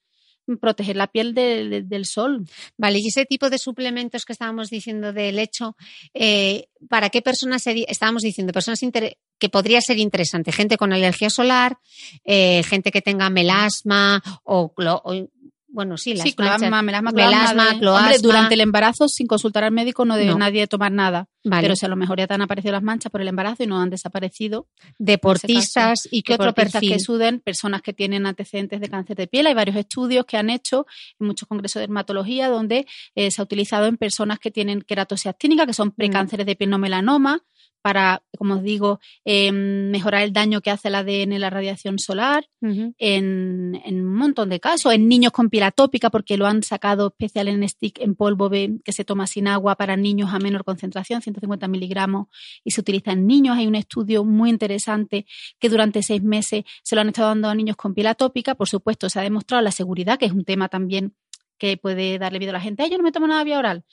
proteger la piel del sol. Vale, y ese tipo de suplementos que estábamos diciendo del lecho, eh, ¿para qué personas sería? Estábamos diciendo personas que podría ser interesante, gente con alergia solar, eh, gente que tenga melasma o bueno, sí, las sí, melasma, melasma, Hombre, durante el embarazo, sin consultar al médico, no debe nadie tomar nada. Pero si a lo mejor ya te han aparecido las manchas por el embarazo y no han desaparecido. Deportistas y qué otro perfil. que suden, personas que tienen antecedentes de cáncer de piel. Hay varios estudios que han hecho en muchos congresos de dermatología donde eh, se ha utilizado en personas que tienen queratosis actínica, que son mm. precánceres de piel no melanoma, para, como os digo, em, mejorar el daño que hace el ADN la radiación solar, en, un montón de casos, en niños con piel atópica, porque lo han sacado especial en stick en polvo que se toma sin agua para niños a menor concentración, 150 miligramos, y se utiliza en niños. Hay un estudio muy interesante que durante seis meses se lo han estado dando a niños con piel atópica. Por supuesto, se ha demostrado la seguridad, que es un tema también que puede darle miedo a la gente. yo no me tomo nada vía oral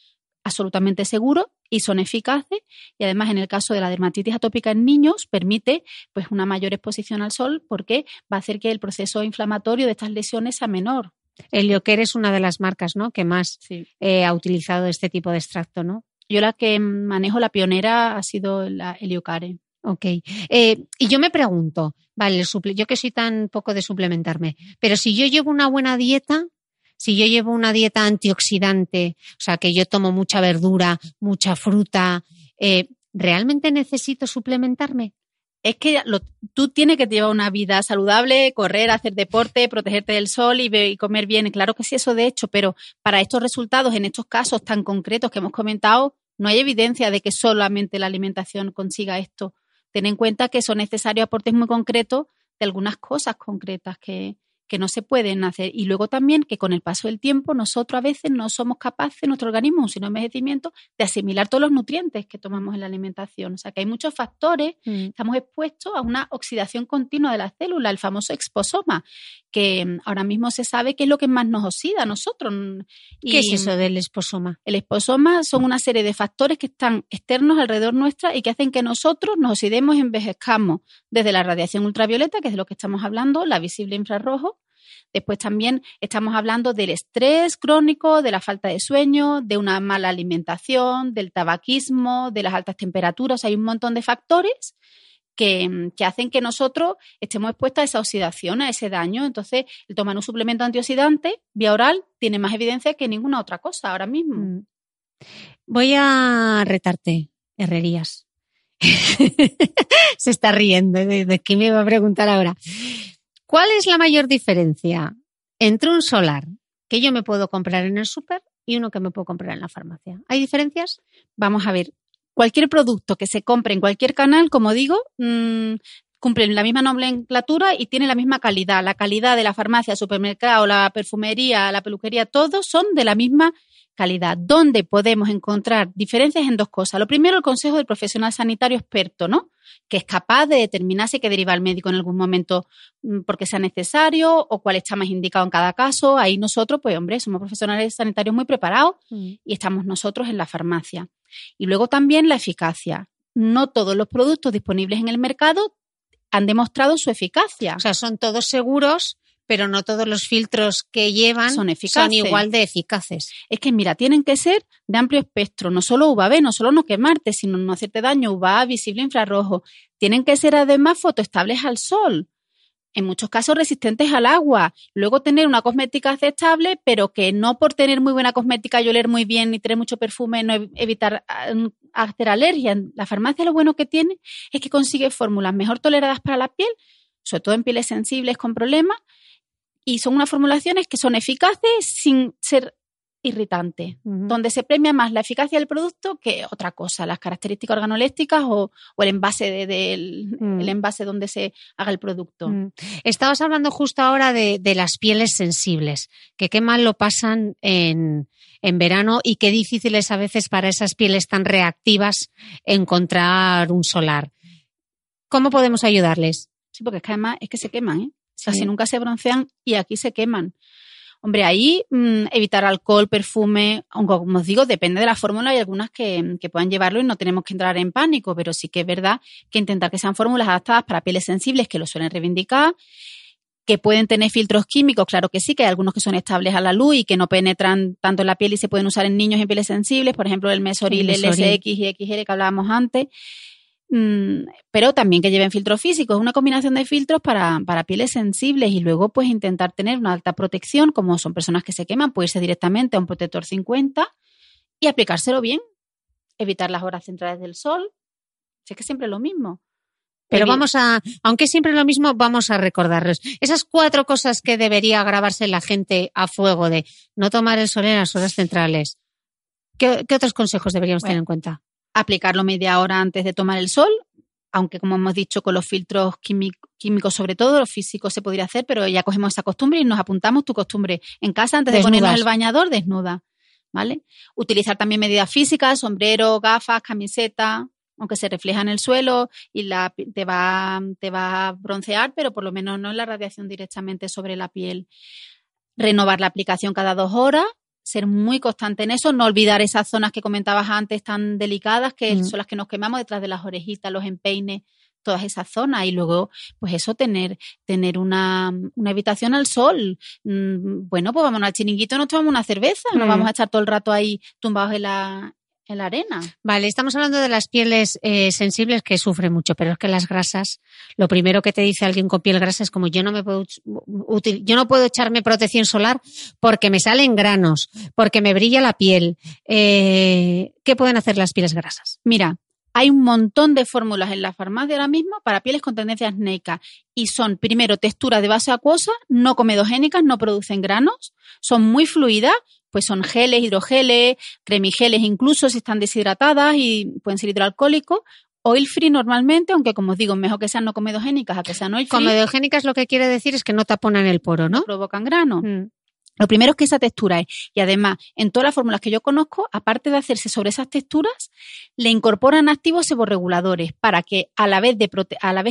absolutamente seguro y son eficaces y además en el caso de la dermatitis atópica en niños permite pues una mayor exposición al sol porque va a hacer que el proceso inflamatorio de estas lesiones sea menor. Helioquer es una de las marcas ¿no? que más eh, ha utilizado este tipo de extracto, ¿no? Yo la que manejo, la pionera, ha sido la Heliocare. Ok. Eh, y yo me pregunto, vale, yo que soy tan poco de suplementarme, pero si yo llevo una buena dieta, si yo llevo una dieta antioxidante, o sea, que yo tomo mucha verdura, mucha fruta, eh, ¿realmente necesito suplementarme? es que tú tienes que llevar una vida saludable, correr, hacer deporte, protegerte del sol y, y, comer bien. Claro que sí, eso de hecho, pero para estos resultados, en estos casos tan concretos que hemos comentado, no hay evidencia de que solamente la alimentación consiga esto. Ten en cuenta que son necesarios aportes muy concretos de algunas cosas concretas que, que no se pueden hacer. Y luego también que con el paso del tiempo nosotros a veces no somos capaces, nuestro organismo, sino envejecimiento, de asimilar todos los nutrientes que tomamos en la alimentación. O sea que hay muchos factores, mm. estamos expuestos a una oxidación continua de la célula, el famoso exposoma, que mm, ahora mismo se sabe que es lo que más nos oxida a nosotros. Y ¿Qué es eso del exposoma? El exposoma son una serie de factores que están externos alrededor nuestra y que hacen que nosotros nos oxidemos y envejezcamos, desde la radiación ultravioleta, que es de lo que estamos hablando, la visible infrarrojo, Después también estamos hablando del estrés crónico, de la falta de sueño, de una mala alimentación, del tabaquismo, de las altas temperaturas. Hay un montón de factores que, hacen que nosotros estemos expuestos a esa oxidación, a ese daño. Entonces, el tomar un suplemento antioxidante vía oral tiene más evidencia que ninguna otra cosa ahora mismo. Mm. Voy a retarte, Herrerías. Se está riendo de, de qué me va a preguntar ahora. ¿Cuál es la mayor diferencia entre un solar que yo me puedo comprar en el súper y uno que me puedo comprar en la farmacia? ¿Hay diferencias? Vamos a ver. Cualquier producto que se compre en cualquier canal, como digo, mmm, cumple la misma nomenclatura y tiene la misma calidad. La calidad de la farmacia, supermercado, la perfumería, la peluquería, todos son de la misma calidad. ¿Dónde podemos encontrar diferencias en dos cosas? Lo primero, el consejo del profesional sanitario experto, ¿no? Que es capaz de determinar si hay que derivar al médico en algún momento mm, porque sea necesario o cuál está más indicado en cada caso. Ahí nosotros, pues hombre, somos profesionales sanitarios muy preparados mm. y estamos nosotros en la farmacia. Y luego también la eficacia. No todos los productos disponibles en el mercado han demostrado su eficacia. O sea, son todos seguros pero no todos los filtros que llevan son, son, igual de eficaces. Es que, mira, tienen que ser de amplio espectro, no solo UVB, no solo no quemarte, sino no hacerte daño, UVA, visible, infrarrojo. Tienen que ser además fotoestables al sol, en muchos casos resistentes al agua. Luego tener una cosmética aceptable, pero que no por tener muy buena cosmética y oler muy bien ni tener mucho perfume, no evitar ah, hacer alergia. La farmacia lo bueno que tiene es que consigue fórmulas mejor toleradas para la piel, sobre todo en pieles sensibles con problemas, y son unas formulaciones que son eficaces sin ser irritantes, donde se premia más la eficacia del producto que otra cosa, las características organolépticas o, el envase del mm. el envase donde se haga el producto. Mm. Estabas hablando justo ahora de, las pieles sensibles, que qué mal lo pasan en, en verano y qué difícil es a veces para esas pieles tan reactivas encontrar un solar. ¿Cómo podemos ayudarles? Sí, porque es que además es que se queman, ¿eh? Casi nunca se broncean y aquí se queman. Hombre, ahí mm, evitar alcohol, perfume, aunque como os digo, depende de la fórmula, hay algunas que, que, puedan llevarlo y no tenemos que entrar en pánico, pero sí que es verdad que intentar que sean fórmulas adaptadas para pieles sensibles que lo suelen reivindicar, que pueden tener filtros químicos, claro que sí, que hay algunos que son estables a la luz y que no penetran tanto en la piel y se pueden usar en niños en pieles sensibles, por ejemplo el mesoril, el LSX y XL que hablábamos antes. Mm, pero también que lleven filtros físicos, una combinación de filtros para, para, pieles sensibles y luego pues intentar tener una alta protección, como son personas que se queman, puede irse directamente a un protector 50 y aplicárselo bien, evitar las horas centrales del sol, sé que siempre es lo mismo. Pero vamos a, aunque siempre lo mismo, vamos a recordarlos. Esas cuatro cosas que debería grabarse la gente a fuego de no tomar el sol en las horas centrales. ¿Qué, otros consejos deberíamos tener en cuenta? Aplicarlo media hora antes de tomar el sol, aunque como hemos dicho con los filtros químicos sobre todo, los físicos se podría hacer, pero ya cogemos esa costumbre y nos apuntamos tu costumbre en casa antes de ponernos el bañador desnuda, ¿vale? Utilizar también medidas físicas, sombrero, gafas, camiseta, aunque se refleja en el suelo y la, te, va, te va a broncear, pero por lo menos no en la radiación directamente sobre la piel. Renovar la aplicación cada dos horas ser muy constante en eso, no olvidar esas zonas que comentabas antes tan delicadas, que mm. son las que nos quemamos detrás de las orejitas, los empeines, todas esas zonas y luego pues eso tener tener una, una habitación al sol mm, bueno pues vamos al chiringuito nos tomamos una cerveza no mm. vamos a estar todo el rato ahí tumbados en la en la arena. Vale, estamos hablando de las pieles eh, sensibles que sufren mucho, pero es que las grasas, lo primero que te dice alguien con piel grasa es como yo no me puedo yo no puedo echarme protección solar porque me salen granos, porque me brilla la piel. Eh, ¿Qué pueden hacer las pieles grasas? Mira, Hay un montón de fórmulas en la farmacia ahora mismo para pieles con tendencia acnéica y son, primero, textura de base acuosa, no comedogénicas, no producen granos, son muy fluidas, pues son geles, hidrogeles, cremigeles incluso si están deshidratadas y pueden ser hidroalcohólicos. Oil free normalmente, aunque como os digo, mejor que sean no comedogénicas a que sean oil free. Comedogénicas lo que quiere decir es que no taponan el poro, ¿no? no provocan grano. Mm. Lo primero es que esa textura es, y además, en todas las fórmulas que yo conozco, aparte de hacerse sobre esas texturas, le incorporan activos seborreguladores para que a la vez,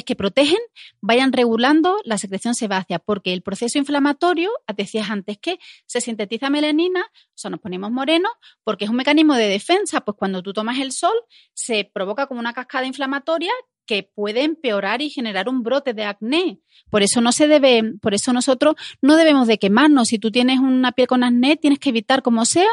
que protegen, vayan regulando la secreción sebácea, porque el proceso inflamatorio, decías antes que se sintetiza melanina, o sea, nos ponemos morenos, porque es un mecanismo de defensa, pues cuando tú tomas el sol, se provoca como una cascada inflamatoria que puede empeorar y generar un brote de acné. Por eso no se debe, por eso nosotros no debemos de quemarnos. Si tú tienes una piel con acné, tienes que evitar como sea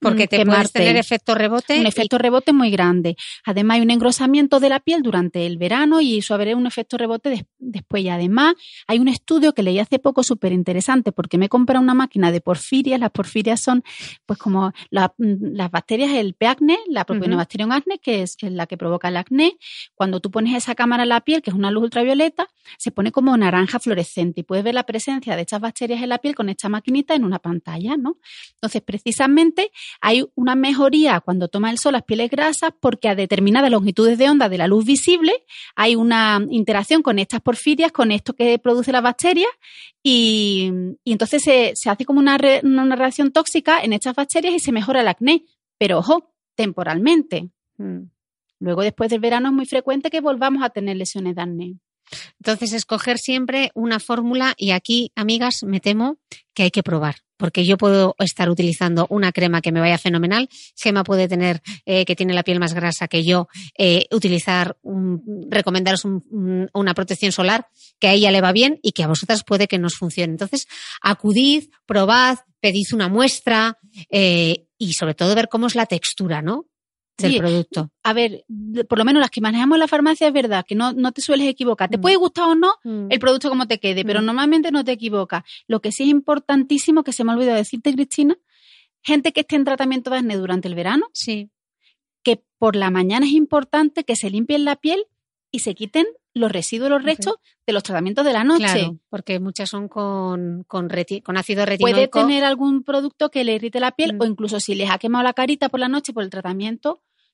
porque te puedes tener efecto rebote. Un efecto rebote muy grande. Además, hay un engrosamiento de la piel durante el verano y eso habrá un efecto rebote después. Y además, hay un estudio que leí hace poco súper interesante porque me compré una máquina de porfirias. Las porfirias son, pues, como las bacterias, el P-acne, la propionobacterium acne, que es la que provoca el acné. Cuando tú pones esa cámara en la piel, que es una luz ultravioleta, se pone como naranja fluorescente y puedes ver la presencia de estas bacterias en la piel con esta maquinita en una pantalla, ¿no? Entonces, precisamente, hay una mejoría cuando toma el sol las pieles grasas porque a determinadas longitudes de onda de la luz visible hay una interacción con estas porfirias, con esto que produce la bacteria y, entonces se, hace como una, una reacción tóxica en estas bacterias y se mejora el acné. Pero ojo, temporalmente. Mm. Luego, después del verano, es muy frecuente que volvamos a tener lesiones de acné. Entonces, escoger siempre una fórmula y aquí, amigas, me temo que hay que probar, porque yo puedo estar utilizando una crema que me vaya fenomenal, Gema puede tener, eh, que tiene la piel más grasa que yo, eh, utilizar, recomendaros una protección solar que a ella le va bien y que a vosotras puede que nos funcione. Entonces, acudid, probad, pedid una muestra eh, y sobre todo ver cómo es la textura, ¿no? Del producto. A ver, por lo menos las que manejamos en la farmacia es verdad que no, no te sueles equivocar. Te mm. puede gustar o no mm. el producto como te quede, pero mm. normalmente no te equivocas. Lo que sí es importantísimo, que se me ha olvidado decirte, Cristina, gente que esté en tratamiento de acné durante el verano, sí. que por la mañana es importante que se limpien la piel y se quiten los residuos, los restos de los tratamientos de la noche. Claro, porque muchas son con, con, con ácido retinoico. Puede tener algún producto que le irrite la piel o incluso si les ha quemado la carita por la noche por el tratamiento,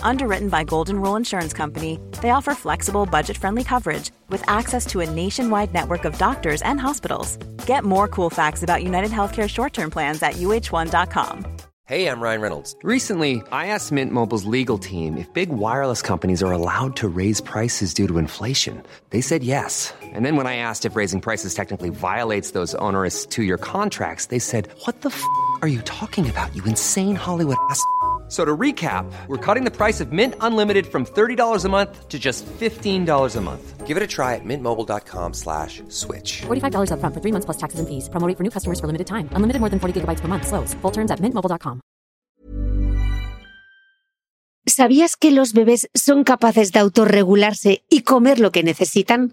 Underwritten by Golden Rule Insurance Company, they offer flexible, budget-friendly coverage with access to a nationwide network of doctors and hospitals. Get more cool facts about United Healthcare short-term plans at uh1.com. Hey, I'm Ryan Reynolds. Recently, I asked Mint Mobile's legal team if big wireless companies are allowed to raise prices due to inflation. They said yes. And then when I asked if raising prices technically violates those onerous two-year contracts, they said, "What the f*** are you talking about? You insane Hollywood ass." So to recap, we're cutting the price of Mint Unlimited from $30 a month to just $15 a month. Give it a try at mintmobile.com slash switch. $45 up front for three months plus taxes and fees. Promo for new customers for limited time. Unlimited more than 40 gigabytes per month. Slows. Full terms at mintmobile.com. ¿Sabías que los bebés son capaces de autorregularse y comer lo que necesitan?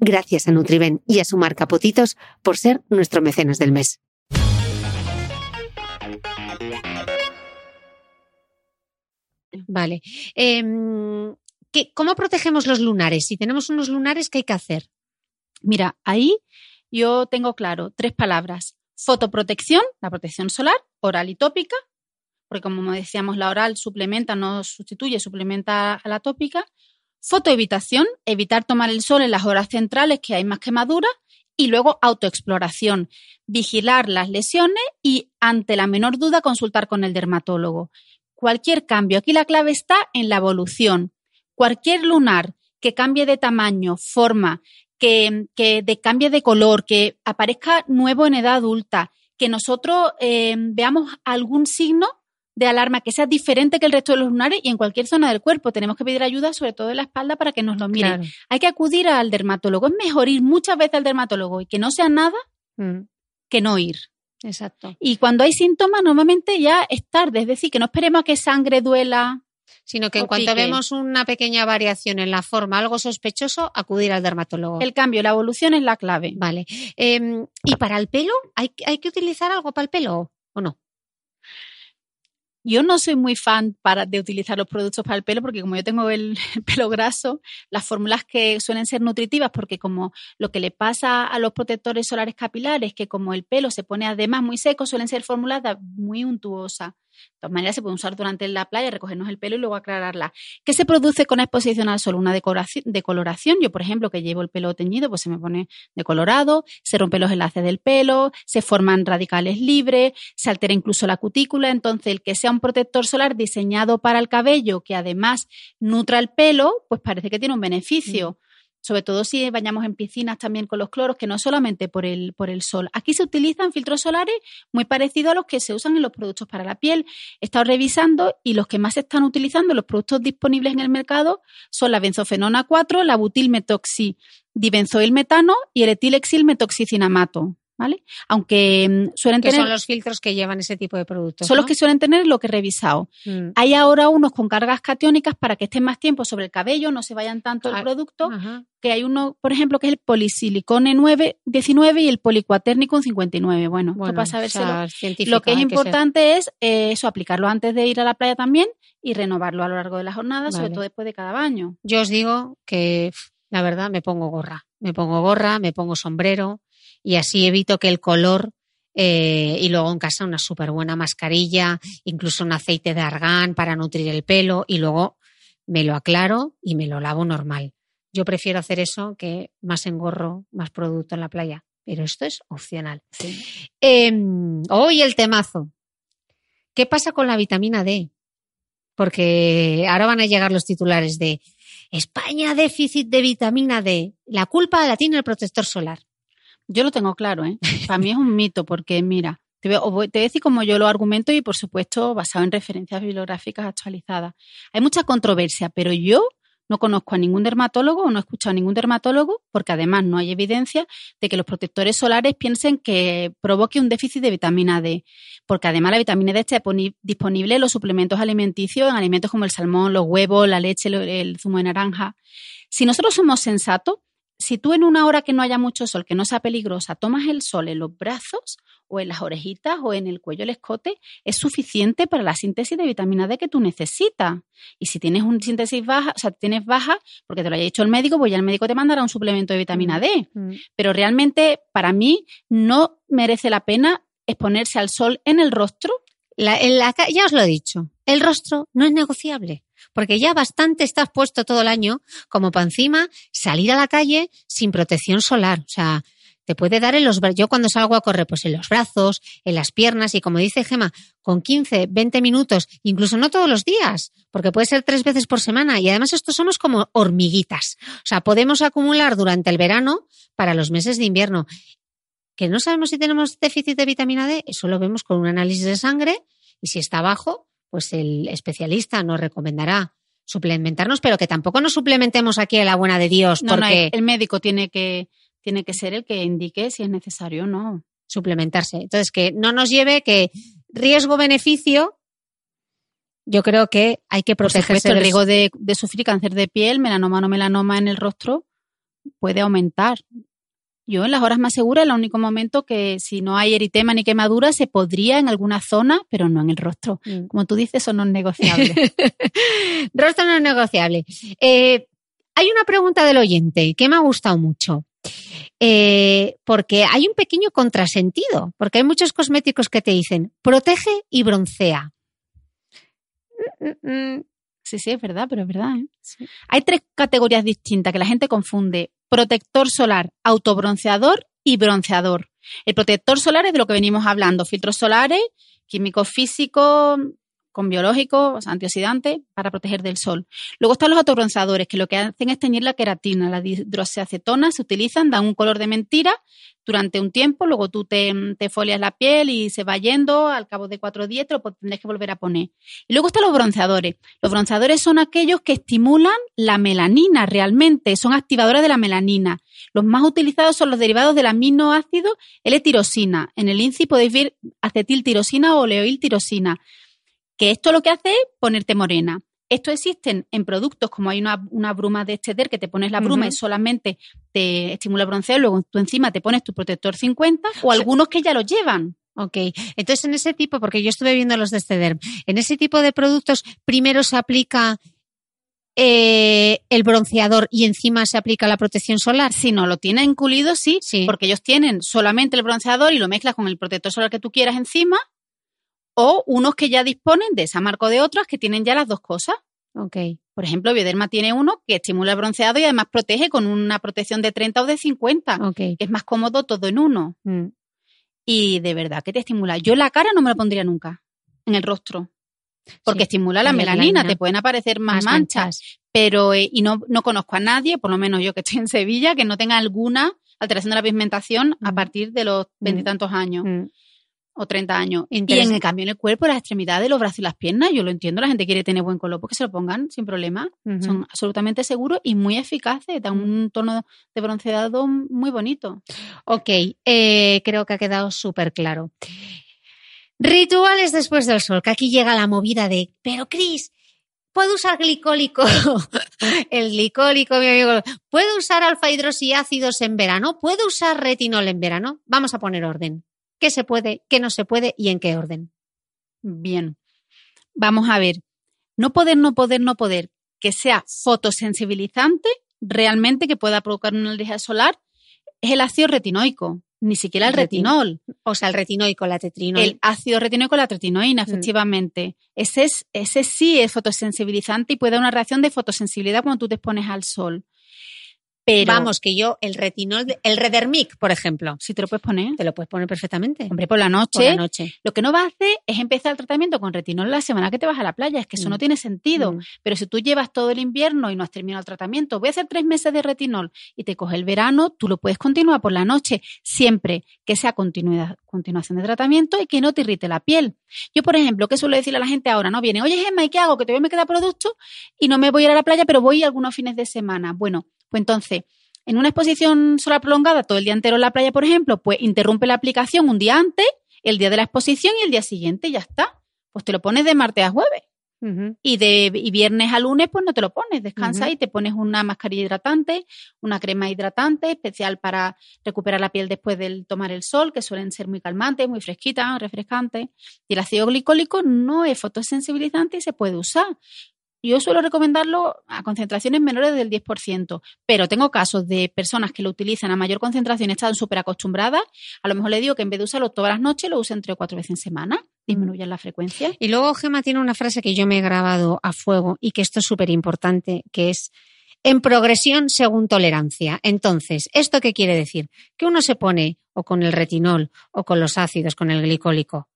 Gracias a Nutriben y a su marca Potitos por ser nuestro mecenas del mes. Vale. Em, ¿qué- ¿Cómo protegemos los lunares? Si tenemos unos lunares, ¿qué hay que hacer? Mira, ahí yo tengo claro tres palabras. Fotoprotección, la protección solar, oral y tópica, porque como decíamos, la oral suplementa, no sustituye, suplementa a la tópica. Fotoevitación, evitar tomar el sol en las horas centrales que hay más quemaduras. Y luego autoexploración, vigilar las lesiones y ante la menor duda consultar con el dermatólogo. Cualquier cambio, aquí la clave está en la evolución. Cualquier lunar que cambie de tamaño, forma, que, que de, cambie de color, que aparezca nuevo en edad adulta, que nosotros eh, veamos algún signo de alarma que sea diferente que el resto de los lunares y en cualquier zona del cuerpo. Tenemos que pedir ayuda, sobre todo en la espalda, para que nos lo miren. Claro. Hay que acudir al dermatólogo. Es mejor ir muchas veces al dermatólogo y que no sea nada Mm, que no ir. Exacto. Y cuando hay síntomas, normalmente ya es tarde. Es decir, que no esperemos a que sangre duela. Sino que en cuanto pique. vemos una pequeña variación en la forma, algo sospechoso, acudir al dermatólogo. El cambio, la evolución es la clave. Vale. Em, ¿Y para el pelo? ¿Hay, ¿Hay que utilizar algo para el pelo o no? Yo no soy muy fan para, de utilizar los productos para el pelo porque como yo tengo el, pelo graso, las fórmulas que suelen ser nutritivas porque como lo que le pasa a los protectores solares capilares, que como el pelo se pone además muy seco, suelen ser fórmulas muy untuosas. De todas maneras se pueden usar durante la playa, recogernos el pelo y luego aclararla. ¿Qué se produce con exposición al sol? Una decoración, decoloración. Yo, por ejemplo, que llevo el pelo teñido, pues se me pone decolorado, se rompen los enlaces del pelo, se forman radicales libres, se altera incluso la cutícula. Entonces, el que sea un protector solar diseñado para el cabello, que además nutra el pelo, pues parece que tiene un beneficio. Sobre todo si bañamos en piscinas también con los cloros, que no solamente por el, por el sol. Aquí se utilizan filtros solares muy parecidos a los que se usan en los productos para la piel. He estado revisando y los que más se están utilizando, los productos disponibles en el mercado, son la benzofenona 4, la butilmetoxi dibenzoilmetano y el etilexilmetoxicinamato. ¿Vale? Aunque mm, suelen Que tener. son los filtros que llevan ese tipo de productos. son los que suelen tener lo que he revisado. Mm. Hay ahora unos con cargas catiónicas para que estén más tiempo sobre el cabello, no se vayan tanto Ah, el producto. Ajá. Que hay uno, por ejemplo, que es el polisilicone 9, 19 y el policuaternicum 59. Bueno, Bueno, para sabérselo. o sea, Lo que es importante es eh, eso, aplicarlo antes de ir a la playa también y renovarlo a lo largo de la jornada, sobre todo después de cada baño. Yo os digo que, la verdad, me pongo gorra. Me pongo gorra, me pongo sombrero y así evito que el color eh, y luego en casa una súper buena mascarilla, incluso un aceite de argán para nutrir el pelo y luego me lo aclaro y me lo lavo normal. Yo prefiero hacer eso que más engorro, más producto en la playa, pero esto es opcional. Em, hoy el temazo. ¿Qué pasa con la vitamina D? Porque ahora van a llegar los titulares de España déficit de vitamina D. La culpa la tiene el protector solar. Yo lo tengo claro, ¿eh? Para mí es un mito, porque mira, te voy, a decir cómo yo lo argumento y, por supuesto, basado en referencias bibliográficas actualizadas. Hay mucha controversia, pero yo no conozco a ningún dermatólogo o no he escuchado a ningún dermatólogo, porque además no hay evidencia de que los protectores solares piensen que provoque un déficit de vitamina D, porque además la vitamina D está poni- disponible en los suplementos alimenticios, en alimentos como el salmón, los huevos, la leche, el zumo de naranja. Si nosotros somos sensatos, si tú en una hora que no haya mucho sol, que no sea peligrosa, tomas el sol en los brazos o en las orejitas o en el cuello, el escote, es suficiente para la síntesis de vitamina D que tú necesitas. Y si tienes una síntesis baja, o sea, tienes baja, porque te lo haya dicho el médico, pues ya el médico te mandará un suplemento de vitamina D. Pero realmente, para mí, no merece la pena exponerse al sol en el rostro. La- en la ca- ya os lo he dicho, el rostro no es negociable, porque ya bastante estás puesto todo el año como para encima salir a la calle sin protección solar. O sea, te puede dar en los brazos. Yo cuando salgo a correr, pues en los brazos, en las piernas y como dice Gema, con 15, 20 minutos, incluso no todos los días, porque puede ser tres veces por semana. Y además estos somos como hormiguitas. O sea, podemos acumular durante el verano para los meses de invierno. Que no sabemos si tenemos déficit de vitamina D, eso lo vemos con un análisis de sangre y si está bajo, pues el especialista nos recomendará suplementarnos, pero que tampoco nos suplementemos aquí a la buena de Dios, No, no, porque el médico tiene que, tiene que ser el que indique si es necesario o no. suplementarse. Entonces, que no nos lleve que riesgo-beneficio, yo creo que hay que protegerse. el riesgo de, de sufrir cáncer de piel, melanoma o no melanoma en el rostro, puede aumentar. Yo en las horas más seguras, el único momento que si no hay eritema ni quemadura, se podría en alguna zona, pero no en el rostro. Mm. Como tú dices, eso no es negociable. Rostro no es negociable. Eh, hay una pregunta del oyente que me ha gustado mucho. Eh, porque hay un pequeño contrasentido, porque hay muchos cosméticos que te dicen protege y broncea. Mm, mm. Sí, sí, es verdad, pero es verdad. ¿eh? Hay tres categorías distintas que la gente confunde. Protector solar, autobronceador y bronceador. El protector solar es de lo que venimos hablando. Filtros solares, químicos físicos, con biológicos, antioxidantes, para proteger del sol. Luego están los autobronceadores, que lo que hacen es teñir la queratina. La hidroxiacetona se utilizan, dan un color de mentira durante un tiempo, luego tú te, te folias la piel y se va yendo, al cabo de cuatro días te lo tendrás que volver a poner. Y luego están los bronceadores. Los bronceadores son aquellos que estimulan la melanina realmente, son activadores de la melanina. Los más utilizados son los derivados del aminoácido L-tirosina. En el INCI podéis ver acetiltirosina o oleoiltirosina que esto lo que hace es ponerte morena. Esto existen en productos como hay una, una bruma de exceder que te pones la bruma y solamente te estimula el bronceo, luego tú encima te pones tu protector 50 o algunos que ya lo llevan. Ok, entonces en ese tipo, porque yo estuve viendo los de Stederm, en ese tipo de productos primero se aplica eh, el bronceador y encima se aplica la protección solar. Si no lo tiene incluido, sí, Sí. porque ellos tienen solamente el bronceador y lo mezclas con el protector solar que tú quieras encima, o unos que ya disponen de esa marca o de otras que tienen ya las dos cosas. Ok, Por ejemplo, Bioderma tiene uno que estimula el bronceado y además protege con una protección de 30 o de 50, ok. que es más cómodo todo en uno. Mm. Y de verdad que te estimula. Yo la cara no me la pondría nunca, en el rostro. Porque Sí, estimula la la melanina, melanina. te pueden aparecer más, Más manchas. manchas. Pero, eh, y no, no conozco a nadie, por lo menos yo que estoy en Sevilla, que no tenga alguna alteración de la pigmentación a Mm. partir de los veintitantos años Mm. O 30 años. Y en el cambio en el cuerpo, las extremidades, los brazos y las piernas, yo lo entiendo, la gente quiere tener buen color, porque se lo pongan sin problema. Son absolutamente seguros y muy eficaces, dan un tono de bronceado muy bonito. Ok, eh, creo que ha quedado súper claro. Rituales después del sol, que aquí llega la movida de, pero Cris, ¿puedo usar glicólico? El glicólico, mi amigo. ¿Puedo usar alfa hidroxiácidos en verano? ¿Puedo usar retinol en verano? Vamos a poner orden. ¿Qué se puede, qué no se puede y en qué orden? Bien. Vamos a ver. No poder, no poder, no poder. Que sea fotosensibilizante, realmente que pueda provocar una alergia solar, es el ácido retinoico. Ni siquiera el El retino- retinol. O sea, el retinoico, la tetrinol. El ácido retinoico, la tretinoína, Mm. efectivamente. Ese, es, ese sí es fotosensibilizante y puede dar una reacción de fotosensibilidad cuando tú te expones al sol. Pero, Vamos, que yo, el retinol, de- el Redermic, por ejemplo, si te lo puedes poner, te lo puedes poner perfectamente. hombre, por la noche, por la noche. lo que no va a hacer es empezar el tratamiento con retinol la semana que te vas a la playa. Es que eso Mm. no tiene sentido. Mm. Pero si tú llevas todo el invierno y no has terminado el tratamiento, voy a hacer tres meses de retinol y te coge el verano, tú lo puedes continuar por la noche, siempre que sea continuidad, continuación de tratamiento y que no te irrite la piel. Yo, por ejemplo, ¿qué suelo decirle a la gente ahora? No viene, oye Gemma, ¿y qué hago? Que todavía me queda producto y no me voy a ir a la playa, pero voy algunos fines de semana. Bueno, pues entonces, en una exposición solar prolongada, todo el día entero en la playa, por ejemplo, pues interrumpe la aplicación un día antes, el día de la exposición y el día siguiente ya está. Pues te lo pones de martes a jueves. Y de y viernes a lunes, pues no te lo pones, descansa y te pones una mascarilla hidratante, una crema hidratante especial para recuperar la piel después del tomar el sol, que suelen ser muy calmantes, muy fresquitas, refrescantes. Y el ácido glicólico no es fotosensibilizante y se puede usar. Yo suelo recomendarlo a concentraciones menores del 10%, pero tengo casos de personas que lo utilizan a mayor concentración y están súper acostumbradas. A lo mejor le digo que en vez de usarlo todas las noches, lo usen tres o cuatro veces en semana, disminuyan la frecuencia. Y luego Gema tiene una frase que yo me he grabado a fuego y que esto es súper importante, que es en progresión según tolerancia. Entonces, ¿esto qué quiere decir? Que uno se pone o con el retinol o con los ácidos, con el glicólico,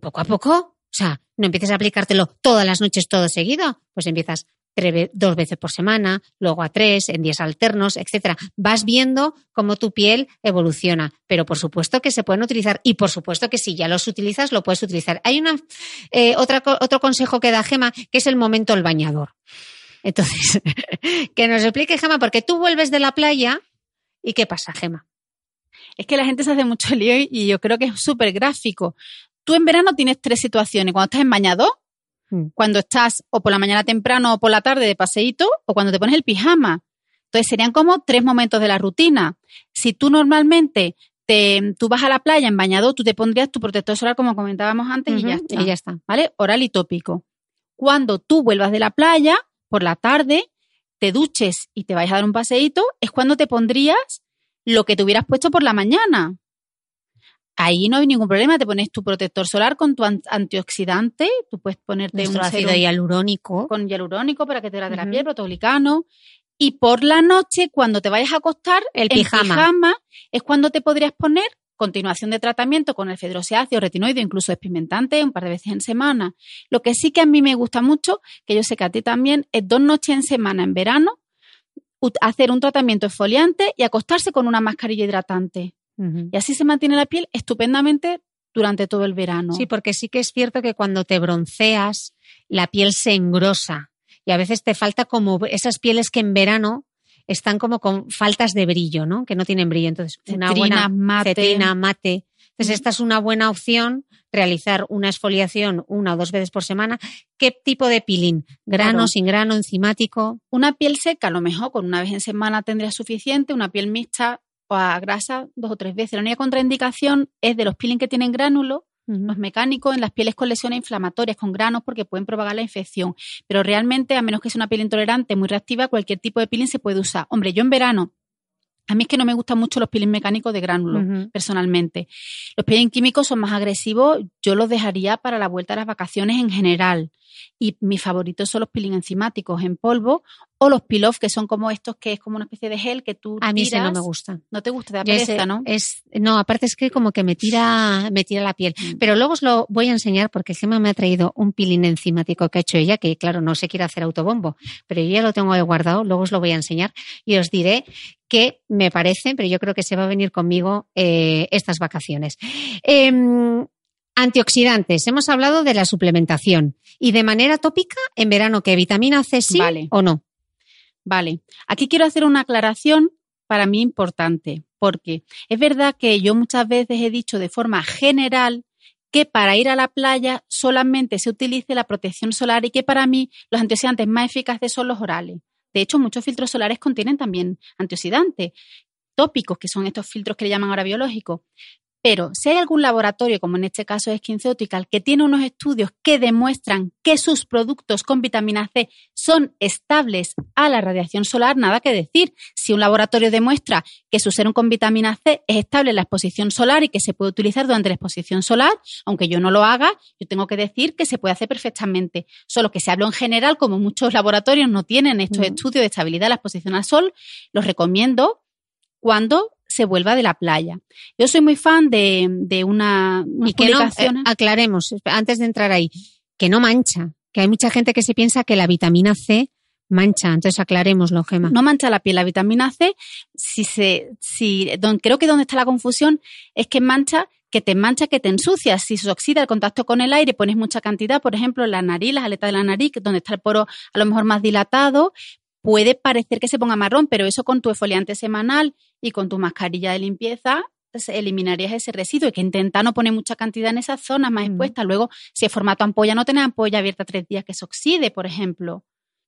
poco a poco. O sea, no empieces a aplicártelo todas las noches todo seguido, pues empiezas tres dos veces por semana, luego a tres, en días alternos, etcétera. Vas viendo cómo tu piel evoluciona, pero por supuesto que se pueden utilizar y por supuesto que si ya los utilizas, lo puedes utilizar. Hay una, eh, otra, otro consejo que da Gema, que es el momento del bañador. Entonces, que nos explique Gema, porque tú vuelves de la playa y ¿qué pasa, Gema? Es que la gente se hace mucho lío y yo creo que es súper gráfico. Tú en verano tienes tres situaciones. Cuando estás en bañador, Mm. cuando estás o por la mañana temprano o por la tarde de paseíto, o cuando te pones el pijama. Entonces serían como tres momentos de la rutina. Si tú normalmente te, tú vas a la playa en bañado, tú te pondrías tu protector solar como comentábamos antes y ya está. y ya está. ¿Vale? Oral y tópico. Cuando tú vuelvas de la playa por la tarde, te duches y te vayas a dar un paseíto, es cuando te pondrías lo que te hubieras puesto por la mañana. Ahí no hay ningún problema, te pones tu protector solar con tu an- antioxidante, tú puedes ponerte Nuestro un ácido hialurónico. con hialurónico para que te la Ujú. piel, protoglicano. Y por la noche, cuando te vayas a acostar, El en pijama. es cuando te podrías poner continuación de tratamiento con el fedroseáceo, retinoide, incluso despigmentante, un par de veces en semana. Lo que sí que a mí me gusta mucho, que yo sé que a ti también, es dos noches en semana en verano, hacer un tratamiento exfoliante y acostarse con una mascarilla hidratante. Y así se mantiene la piel estupendamente durante todo el verano. Sí, porque sí que es cierto que cuando te bronceas, la piel se engrosa y a veces te falta como esas pieles que en verano están como con faltas de brillo, ¿no? Que no tienen brillo. Entonces, una Cetrina, buena mate. cetrina, mate. Entonces, esta es una buena opción, realizar una exfoliación una o dos veces por semana. ¿Qué tipo de peeling? ¿Grano, Claro. sin grano, enzimático? Una piel seca, a lo mejor con una vez en semana tendría suficiente, una piel mixta o a grasa dos o tres veces. La única contraindicación es de los peeling que tienen gránulos, los mecánicos, en las pieles con lesiones inflamatorias, con granos, porque pueden propagar la infección. Pero realmente, a menos que sea una piel intolerante, muy reactiva, cualquier tipo de peeling se puede usar. Hombre, yo en verano, a mí es que no me gustan mucho los peeling mecánicos de gránulos, personalmente. Los peeling químicos son más agresivos, yo los dejaría para la vuelta a las vacaciones en general. Y mis favoritos son los peeling enzimáticos en polvo o los peel-off, que son como estos que es como una especie de gel que tú A mí ese no tiras. me gusta. No te gusta, te pereza, ¿no? Es, no, aparte es que como que me tira, me tira la piel. Mm. Pero luego os lo voy a enseñar porque Gemma me ha traído un peeling enzimático que ha hecho ella, que claro, no se quiere hacer autobombo, pero yo ya lo tengo ahí guardado, luego os lo voy a enseñar y os diré qué me parece, pero yo creo que se va a venir conmigo eh, estas vacaciones. Em, antioxidantes, hemos hablado de la suplementación y de manera tópica en verano, ¿qué vitamina C sí Vale. o no? Vale. Aquí quiero hacer una aclaración para mí importante, porque es verdad que yo muchas veces he dicho de forma general que para ir a la playa solamente se utilice la protección solar y que para mí los antioxidantes más eficaces son los orales. De hecho, muchos filtros solares contienen también antioxidantes tópicos, que son estos filtros que le llaman ahora biológicos. Pero si hay algún laboratorio, como en este caso es SkinCeutical, que tiene unos estudios que demuestran que sus productos con vitamina C son estables a la radiación solar, nada que decir. Si un laboratorio demuestra que su serum con vitamina C es estable en la exposición solar y que se puede utilizar durante la exposición solar, aunque yo no lo haga, yo tengo que decir que se puede hacer perfectamente. Solo que se habla en general, como muchos laboratorios no tienen estos estudios de estabilidad de la exposición al sol, los recomiendo cuando se vuelva de la playa. Yo soy muy fan de, de una, unas Y que no, eh, aclaremos, antes de entrar ahí, que no mancha, que hay mucha gente que se piensa que la vitamina C mancha, entonces aclarémoslo, Gema. no mancha la piel. La vitamina C, si se, si, don- creo que donde está la confusión es que mancha, que te mancha, que te ensucia. Si se oxida el contacto con el aire, pones mucha cantidad, por ejemplo, en la nariz, las aletas de la nariz, donde está el poro a lo mejor más dilatado, puede parecer que se ponga marrón, pero eso con tu exfoliante semanal y con tu mascarilla de limpieza se eliminarías ese residuo y que intenta no poner mucha cantidad en esas zonas más Ujú. expuestas. Luego, si es formato ampolla, no tener ampolla abierta tres días que se oxide, por ejemplo,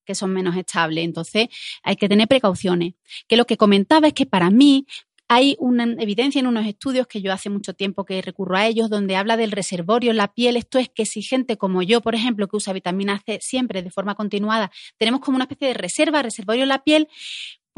que son menos estables. Entonces, hay que tener precauciones. Que lo que comentaba es que para mí hay una evidencia en unos estudios que yo hace mucho tiempo que recurro a ellos, donde habla del reservorio en la piel. Esto es que si gente como yo, por ejemplo, que usa vitamina C siempre de forma continuada, tenemos como una especie de reserva, reservorio en la piel,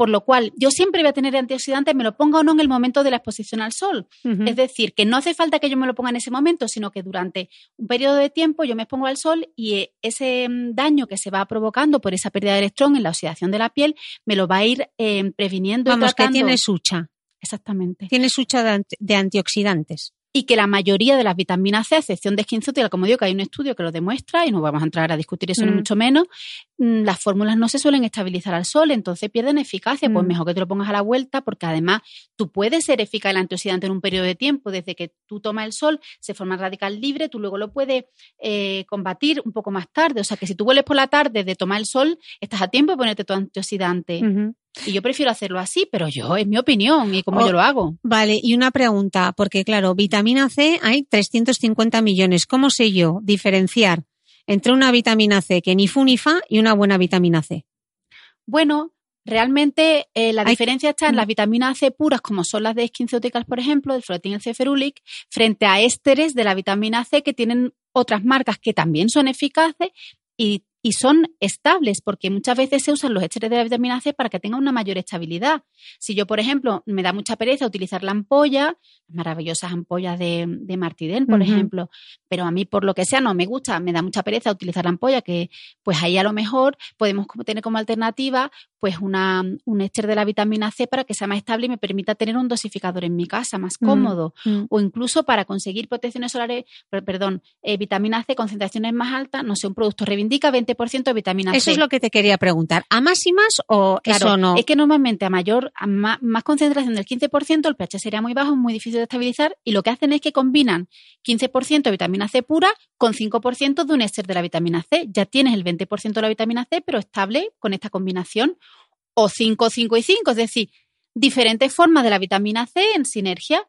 por lo cual yo siempre voy a tener antioxidantes, me lo ponga o no en el momento de la exposición al sol. Es decir, que no hace falta que yo me lo ponga en ese momento, sino que durante un periodo de tiempo yo me expongo al sol y eh, ese mm, daño que se va provocando por esa pérdida de electrón en la oxidación de la piel me lo va a ir eh, previniendo. y Vamos, que tratando. tiene sucha, Exactamente. tiene sucha de, anti- de antioxidantes. Y que la mayoría de las vitaminas C, a excepción de SkinCeuticals, como digo, que hay un estudio que lo demuestra y no vamos a entrar a discutir eso ni Mm. mucho menos, las fórmulas no se suelen estabilizar al sol, entonces pierden eficacia. Pues Mm. mejor que te lo pongas a la vuelta, porque además tú puedes ser eficaz el antioxidante en un periodo de tiempo. Desde que tú tomas el sol, se forma el radical libre, tú luego lo puedes eh, combatir un poco más tarde. O sea que si tú vuelves por la tarde de tomar el sol, estás a tiempo de ponerte tu antioxidante. Y yo prefiero hacerlo así, pero yo, es mi opinión y como Oh. yo lo hago. Vale, y una pregunta, porque claro, vitamina C hay 350 millones. ¿Cómo sé yo diferenciar entre una vitamina C que ni fu ni fa y una buena vitamina C? Bueno, Realmente eh, la Hay- diferencia está en Mm. las vitaminas C puras, como son las de esquincéuticas, por ejemplo, el floretín y el ceferulic, frente a ésteres de la vitamina C que tienen otras marcas que también son eficaces y, y son estables, porque muchas veces se usan los ésteres de la vitamina C para que tengan una mayor estabilidad. Si yo, por ejemplo, me da mucha pereza utilizar la ampolla, las maravillosas ampollas de, de Martiden, por ejemplo, pero a mí por lo que sea no me gusta, me da mucha pereza utilizar la ampolla, que pues ahí a lo mejor podemos tener como alternativa pues una, un éster de la vitamina C para que sea más estable y me permita tener un dosificador en mi casa más Mm, cómodo. mm. O incluso para conseguir protecciones solares, per- perdón, eh, vitamina C, concentraciones más altas, no sé, un producto reivindica 20% de vitamina Eso C. es lo que te quería preguntar. ¿A más y más o Claro, eso no? es que normalmente a mayor, a ma- más, concentración del 15%, el pH sería muy bajo, muy difícil de estabilizar, y lo que hacen es que combinan 15% de vitamina C pura con 5% de un éster de la vitamina C. Ya tienes el 20% de la vitamina C, pero estable con esta combinación, o 5, 5 y 5, es decir, diferentes formas de la vitamina C en sinergia.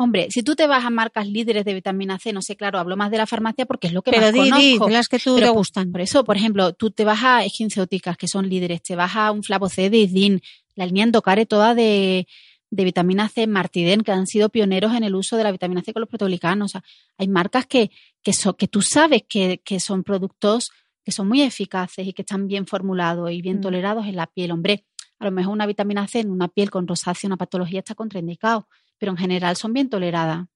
Hombre, si tú te vas a marcas líderes de vitamina C, no sé, claro, hablo más de la farmacia porque es lo que Pero más di, di, conozco. de las que tú Pero te por- gustan. Por eso, por ejemplo, tú te vas a esquincéuticas, que son líderes, te vas a un flavoc de Idin, la línea Endocare toda de, de vitamina C, Martiden, que han sido pioneros en el uso de la vitamina C con los proteoglicanos. O sea, hay marcas que, que, so- que tú sabes que, que son productos que son muy eficaces y que están bien formulados y bien Mm. tolerados en la piel. Hombre, a lo mejor una vitamina C en una piel con rosácea, una patología está contraindicado, pero en general son bien toleradas.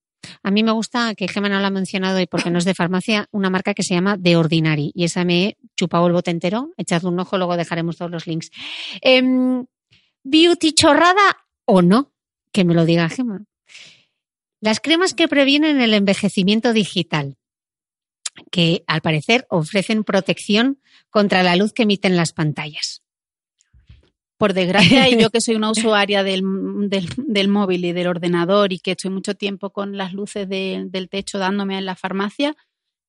A mí me gusta, que Gemma no la ha mencionado y porque no es de farmacia, una marca que se llama The Ordinary. Y esa me he chupado el bote entero. Echadle un ojo, luego dejaremos todos los links. Em, beauty chorrada o no, que me lo diga Gemma. Las cremas que previenen el envejecimiento digital, que al parecer ofrecen protección contra la luz que emiten las pantallas. Por desgracia, y yo que soy una usuaria del, del, del móvil y del ordenador y que estoy mucho tiempo con las luces de- del techo dándome en la farmacia,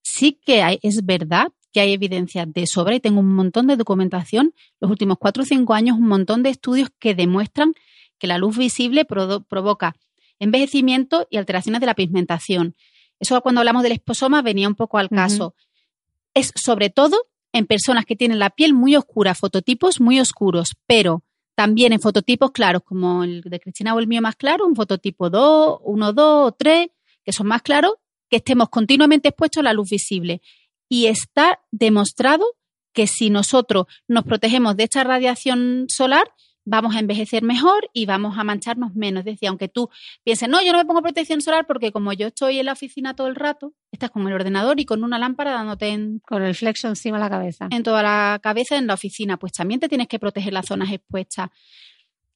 sí que hay, es verdad que hay evidencia de sobra y tengo un montón de documentación, los últimos cuatro o cinco años, un montón de estudios que demuestran que la luz visible provoca envejecimiento y alteraciones de la pigmentación. Eso cuando hablamos del esposoma venía un poco al caso. Es sobre todo en personas que tienen la piel muy oscura, fototipos muy oscuros, pero también en fototipos claros, como el de Cristina o el mío más claro, un fototipo 2, 1, 2 o 3, que son más claros, que estemos continuamente expuestos a la luz visible. Y está demostrado que si nosotros nos protegemos de esta radiación solar, vamos a envejecer mejor y vamos a mancharnos menos. Es decir, aunque tú pienses, no, yo no me pongo protección solar porque como yo estoy en la oficina todo el rato, estás con el ordenador y con una lámpara dándote en, Con el flexo encima de la cabeza. en toda la cabeza en la oficina, pues también te tienes que proteger las zonas expuestas.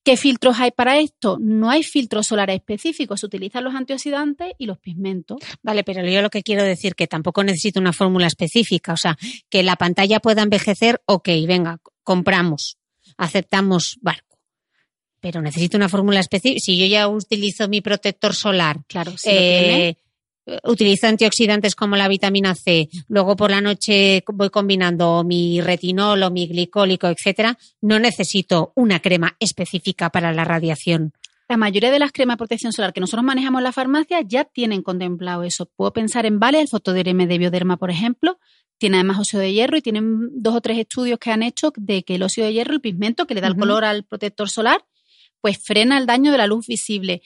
¿Qué filtros hay para esto? No hay filtros solares específicos, se utilizan los antioxidantes y los pigmentos. Vale, pero yo lo que quiero decir que tampoco necesito una fórmula específica, o sea, que la pantalla pueda envejecer, ok, venga, compramos, aceptamos barco. Pero necesito una fórmula específica. Si yo ya utilizo mi protector solar, Claro, si eh, utilizo antioxidantes como la vitamina C, luego por la noche voy combinando mi retinol o mi glicólico, etcétera, no necesito una crema específica para la radiación. La mayoría de las cremas de protección solar que nosotros manejamos en la farmacia ya tienen contemplado eso. Puedo pensar en Vale, el fotoderm de Bioderma, por ejemplo, tiene además óxido de hierro y tienen dos o tres estudios que han hecho de que el óxido de hierro, el pigmento que le da el color al protector solar, pues frena el daño de la luz visible.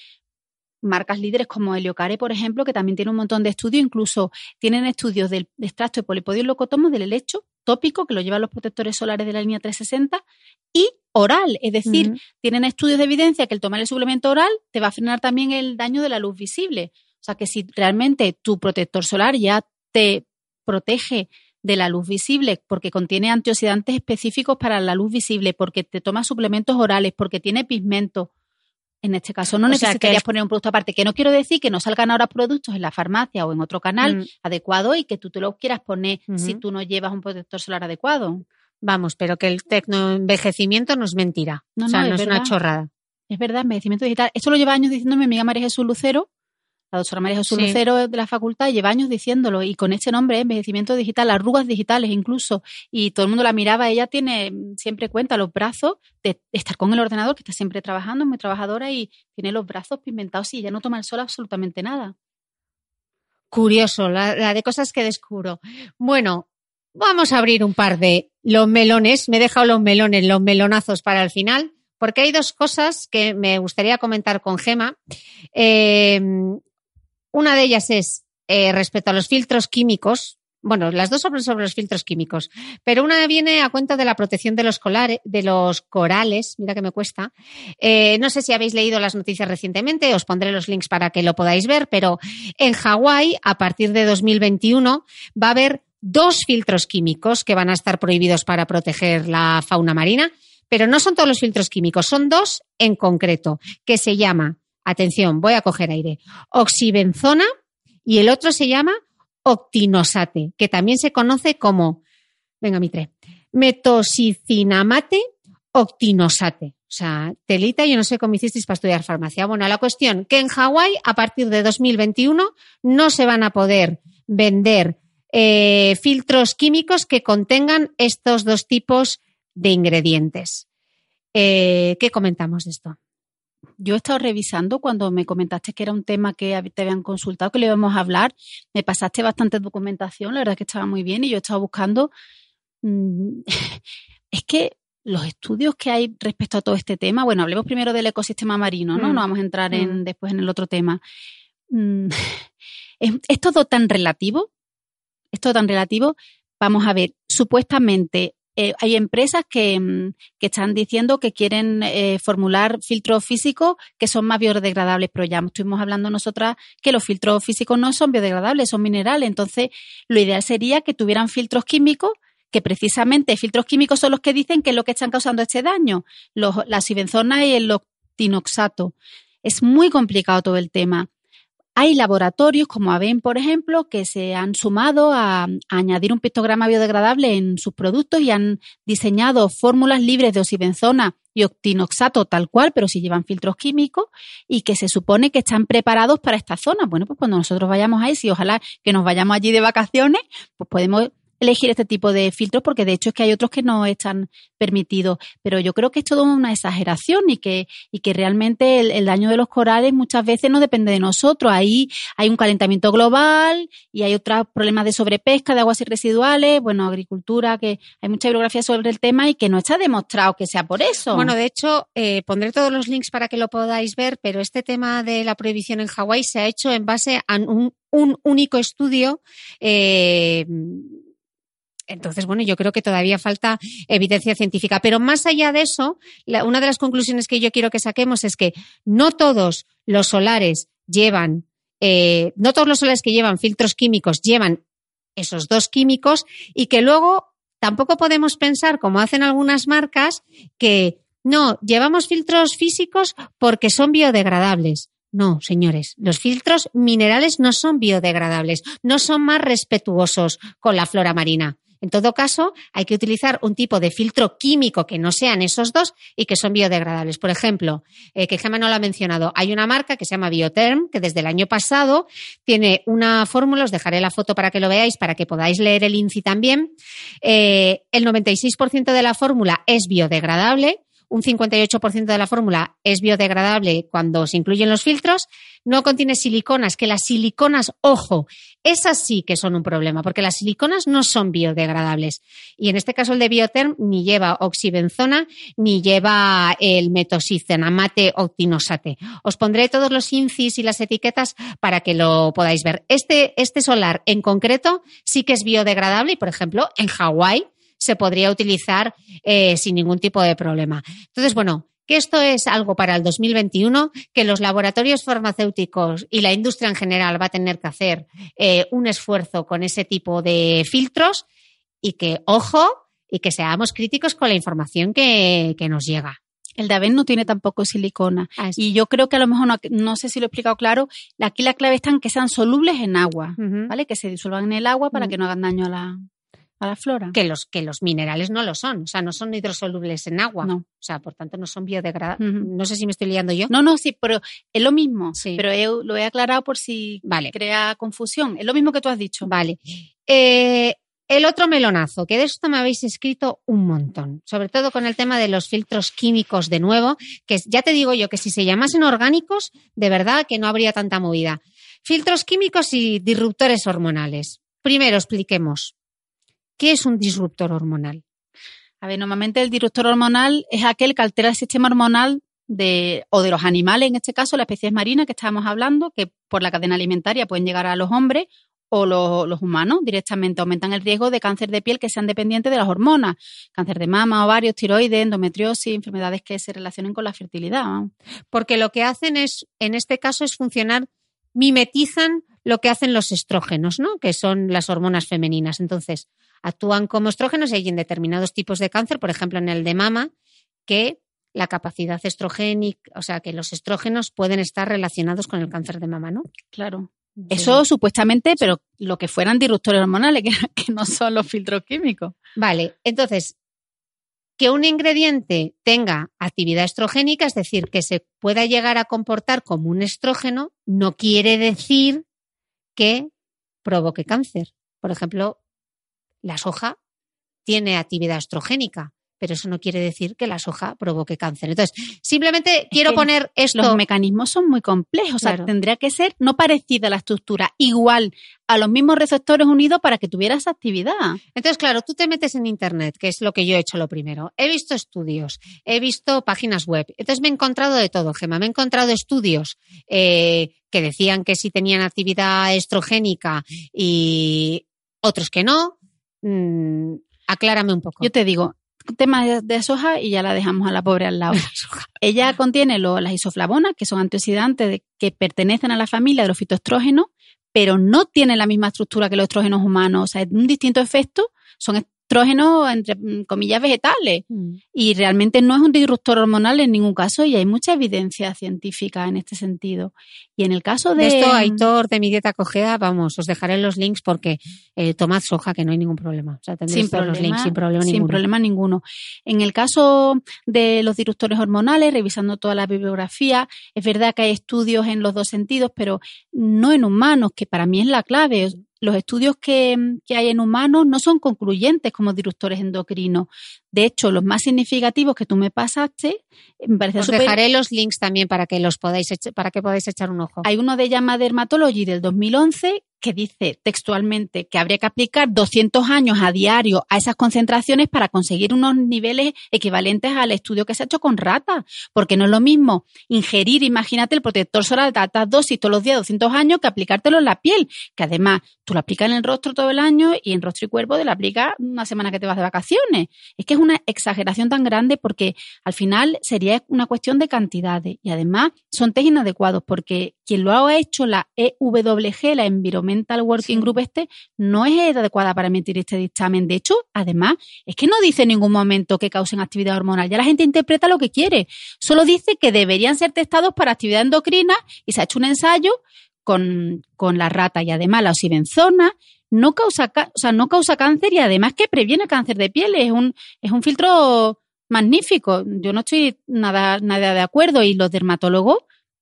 Marcas líderes como Heliocare, por ejemplo, que también tiene un montón de estudios, incluso tienen estudios del extracto de polipodio locotomo del helecho tópico, que lo llevan los protectores solares de la línea 360, y oral, es decir, tienen estudios de evidencia que el tomar el suplemento oral te va a frenar también el daño de la luz visible. O sea que si realmente tu protector solar ya te protege de la luz visible porque contiene antioxidantes específicos para la luz visible, porque te tomas suplementos orales, porque tiene pigmento. En este caso no O necesitarías poner un producto aparte, que no quiero decir que no salgan ahora productos en la farmacia o en otro canal Mm. adecuado y que tú te lo quieras poner si tú no llevas un protector solar adecuado. Vamos, pero que el tecnoenvejecimiento no es mentira. No, o sea, no, no, es es una chorrada. Es verdad, envejecimiento digital. Esto lo lleva años diciendo mi amiga María Jesús Lucero, la doctora María Jesús Sí. Lucero de la facultad, lleva años diciéndolo y con este nombre, ¿eh? envejecimiento digital, arrugas digitales incluso, y todo el mundo la miraba, ella tiene mm, siempre cuenta los brazos de estar con el ordenador, que está siempre trabajando, es muy trabajadora y tiene los brazos pigmentados y ella no toma el sol absolutamente nada. Curioso, la, la de cosas que descubro. Bueno, vamos a abrir un par de los melones. Me he dejado los melones, los melonazos para el final, porque hay dos cosas que me gustaría comentar con Gema. Eh, una de ellas es eh, respecto a los filtros químicos. Bueno, las dos sobre, sobre los filtros químicos, pero una viene a cuenta de la protección de los, colare- de los corales, mira que me cuesta. Eh, no sé si habéis leído las noticias recientemente, os pondré los links para que lo podáis ver, pero en Hawái, a partir de 2021, va a haber dos filtros químicos que van a estar prohibidos para proteger la fauna marina, pero no son todos los filtros químicos, son dos en concreto, que se llama, atención, voy a coger aire, oxibenzona y el otro se llama octinosate, que también se conoce como, venga, Mitre, metosicinamate octinosate. O sea, telita, yo no sé cómo hicisteis para estudiar farmacia. Bueno, la cuestión que en Hawái, a partir de 2021, no se van a poder vender eh, filtros químicos que contengan estos dos tipos de ingredientes. Eh, ¿Qué comentamos de esto? Yo he estado revisando cuando me comentaste que era un tema que te habían consultado, que le íbamos a hablar. Me pasaste bastante documentación, la verdad es que estaba muy bien y yo he estado buscando. mm, Es que los estudios que hay respecto a todo este tema, bueno, hablemos primero del ecosistema marino, ¿no? Mm. No vamos a entrar en, Mm. después en el otro tema. Es, es todo tan relativo, es todo tan relativo. Vamos a ver, supuestamente eh, hay empresas que, mm, que están diciendo que quieren eh, formular filtros físicos que son más biodegradables, pero ya estuvimos hablando nosotras que los filtros físicos no son biodegradables, son minerales. Entonces, lo ideal sería que tuvieran filtros químicos que precisamente filtros químicos son los que dicen que es lo que están causando este daño, los, la sibenzona y el octinoxato. Es muy complicado todo el tema. Hay laboratorios como AVEN, por ejemplo, que se han sumado a, añadir un pictograma biodegradable en sus productos y han diseñado fórmulas libres de oxibenzona y octinoxato tal cual, pero si llevan filtros químicos y que se supone que están preparados para esta zona. Bueno, pues cuando nosotros vayamos ahí, si ojalá que nos vayamos allí de vacaciones, pues podemos elegir este tipo de filtros porque de hecho es que hay otros que no están permitidos. Pero yo creo que es todo una exageración y que, y que realmente el, daño de los corales muchas veces no depende de nosotros. Ahí hay un calentamiento global y hay otros problemas de sobrepesca de aguas residuales, bueno, agricultura, que hay mucha bibliografía sobre el tema y que no está demostrado que sea por eso. Bueno, de hecho, eh, pondré todos los links para que lo podáis ver, pero este tema de la prohibición en Hawái se ha hecho en base a un, un único estudio. eh, entonces, bueno, yo creo que todavía falta evidencia científica. Pero más allá de eso, una de las conclusiones que yo quiero que saquemos es que no todos los solares llevan, eh, no todos los solares que llevan filtros químicos llevan esos dos químicos y que luego tampoco podemos pensar, como hacen algunas marcas, que no, llevamos filtros físicos porque son biodegradables. No, señores, los filtros minerales no son biodegradables, no son más respetuosos con la flora marina. En todo caso, hay que utilizar un tipo de filtro químico que no sean esos dos y que son biodegradables. Por ejemplo, eh, que Gemma no lo ha mencionado, hay una marca que se llama Bioterm, que desde el año pasado tiene una fórmula, os dejaré la foto para que lo veáis, para que podáis leer el INCI también. Eh, el 96% de la fórmula es biodegradable, un 58% de la fórmula es biodegradable cuando se incluyen los filtros, no contiene siliconas, que las siliconas, ojo, esas sí que son un problema, porque las siliconas no son biodegradables. Y en este caso el de Bioterm ni lleva oxibenzona ni lleva el metosicenamate octinosate. Os pondré todos los incis y las etiquetas para que lo podáis ver. Este, este solar en concreto sí que es biodegradable y, por ejemplo, en Hawái se podría utilizar eh, sin ningún tipo de problema. Entonces, bueno, que esto es algo para el 2021, que los laboratorios farmacéuticos y la industria en general va a tener que hacer eh, un esfuerzo con ese tipo de filtros y que, ojo, y que seamos críticos con la información que, que nos llega. El de Aven no tiene tampoco silicona. Y yo creo que a lo mejor, no, no sé si lo he explicado claro, aquí la clave está en que sean solubles en agua. ¿vale? Que se disuelvan en el agua para que no hagan daño a la, a la flora. que los, que los minerales no lo son, o sea, no son hidrosolubles en agua. No. O sea, por tanto, no son biodegradables. No sé si me estoy liando yo. No, no, sí, pero es lo mismo. Sí. Pero he- lo he aclarado por si Vale. crea confusión. Es lo mismo que tú has dicho. Vale. Eh, el otro melonazo, que de esto me habéis escrito un montón, sobre todo con el tema de los filtros químicos de nuevo, que ya te digo yo que si se llamasen orgánicos, de verdad que no habría tanta movida. Filtros químicos y disruptores hormonales. Primero expliquemos. ¿Qué es un disruptor hormonal? A ver, normalmente el disruptor hormonal es aquel que altera el sistema hormonal de, o de los animales, en este caso, las especies marinas que estábamos hablando, que por la cadena alimentaria pueden llegar a los hombres o los humanos directamente aumentan el riesgo de cáncer de piel que sean dependientes de las hormonas, cáncer de mama, ovarios, tiroides, endometriosis, enfermedades que se relacionen con la fertilidad. Porque lo que hacen es, en este caso, es funcionar, mimetizan lo que hacen los estrógenos, ¿no? Que son las hormonas femeninas. Entonces, actúan como estrógenos y hay en determinados tipos de cáncer, por ejemplo, en el de mama, que la capacidad estrogénica, o sea, que los estrógenos pueden estar relacionados con el cáncer de mama, ¿no? Claro. Eso supuestamente, pero lo que fueran disruptores hormonales, que, no son los filtros químicos. Vale, entonces, que un ingrediente tenga actividad estrogénica, es decir, que se pueda llegar a comportar como un estrógeno, no quiere decir que provoque cáncer. Por ejemplo, la soja tiene actividad estrogénica, pero eso no quiere decir que la soja provoque cáncer. Entonces, simplemente quiero poner esto. Los mecanismos son muy complejos, o sea, tendría que ser no parecida la estructura, igual a los mismos receptores unidos para que tuviera esa actividad. Entonces, claro, tú te metes en Internet, que es lo que yo he hecho lo primero. He visto estudios, he visto páginas web. Entonces, me he encontrado de todo, Gema. Me he encontrado estudios eh, que decían que sí tenían actividad estrogénica y otros que no. Mm, aclárame un poco. Yo te digo, tema de, soja y ya la dejamos a la pobre al lado. Ella contiene las isoflavonas, que son antioxidantes que pertenecen a la familia de los fitoestrógenos, pero no tienen la misma estructura que los estrógenos humanos. O sea, es un distinto efecto. Son estrógenos, entre mm, comillas, vegetales. Mm. Y realmente no es un disruptor hormonal en ningún caso y hay mucha evidencia científica en este sentido. Y en el caso de... Esto, Aitor, de mi dieta cogea, vamos, os dejaré los links porque eh, tomad soja, que no hay ningún problema. O sea, sin problema, los links sin problema sin ninguno. problema ninguno. En el caso de los disruptores hormonales, revisando toda la bibliografía, es verdad que hay estudios en los dos sentidos, pero no en humanos, que para mí es la clave los estudios que, hay en humanos no son concluyentes como disruptores endocrinos. De hecho, los más significativos que tú me pasaste, me parece Os dejaré los links también para que los podáis para que podáis echar un ojo. Hay uno de Llama Dermatology del 2011 que dice textualmente que habría que aplicar 200 años a diario a esas concentraciones para conseguir unos niveles equivalentes al estudio que se ha hecho con ratas, porque no es lo mismo ingerir, imagínate, el protector solar de altas dosis todos los días 200 años que aplicártelo en la piel, que además tú lo aplicas en el rostro todo el año y en rostro y cuerpo te lo aplicas una semana que te vas de vacaciones. Es que es una exageración tan grande porque al final sería una cuestión de cantidades. Y además son test inadecuados porque quien lo ha hecho la EWG, la Environmental Working Group este, no es adecuada para emitir este dictamen. De hecho, además, es que no dice en ningún momento que causen actividad hormonal. Ya la gente interpreta lo que quiere. Solo dice que deberían ser testados para actividad endocrina y se ha hecho un ensayo con, con la rata y además la osibenzona no causa, o sea, no causa cáncer y además que previene cáncer de piel. Es un, es un filtro magnífico. Yo no estoy nada, nada de acuerdo y los dermatólogos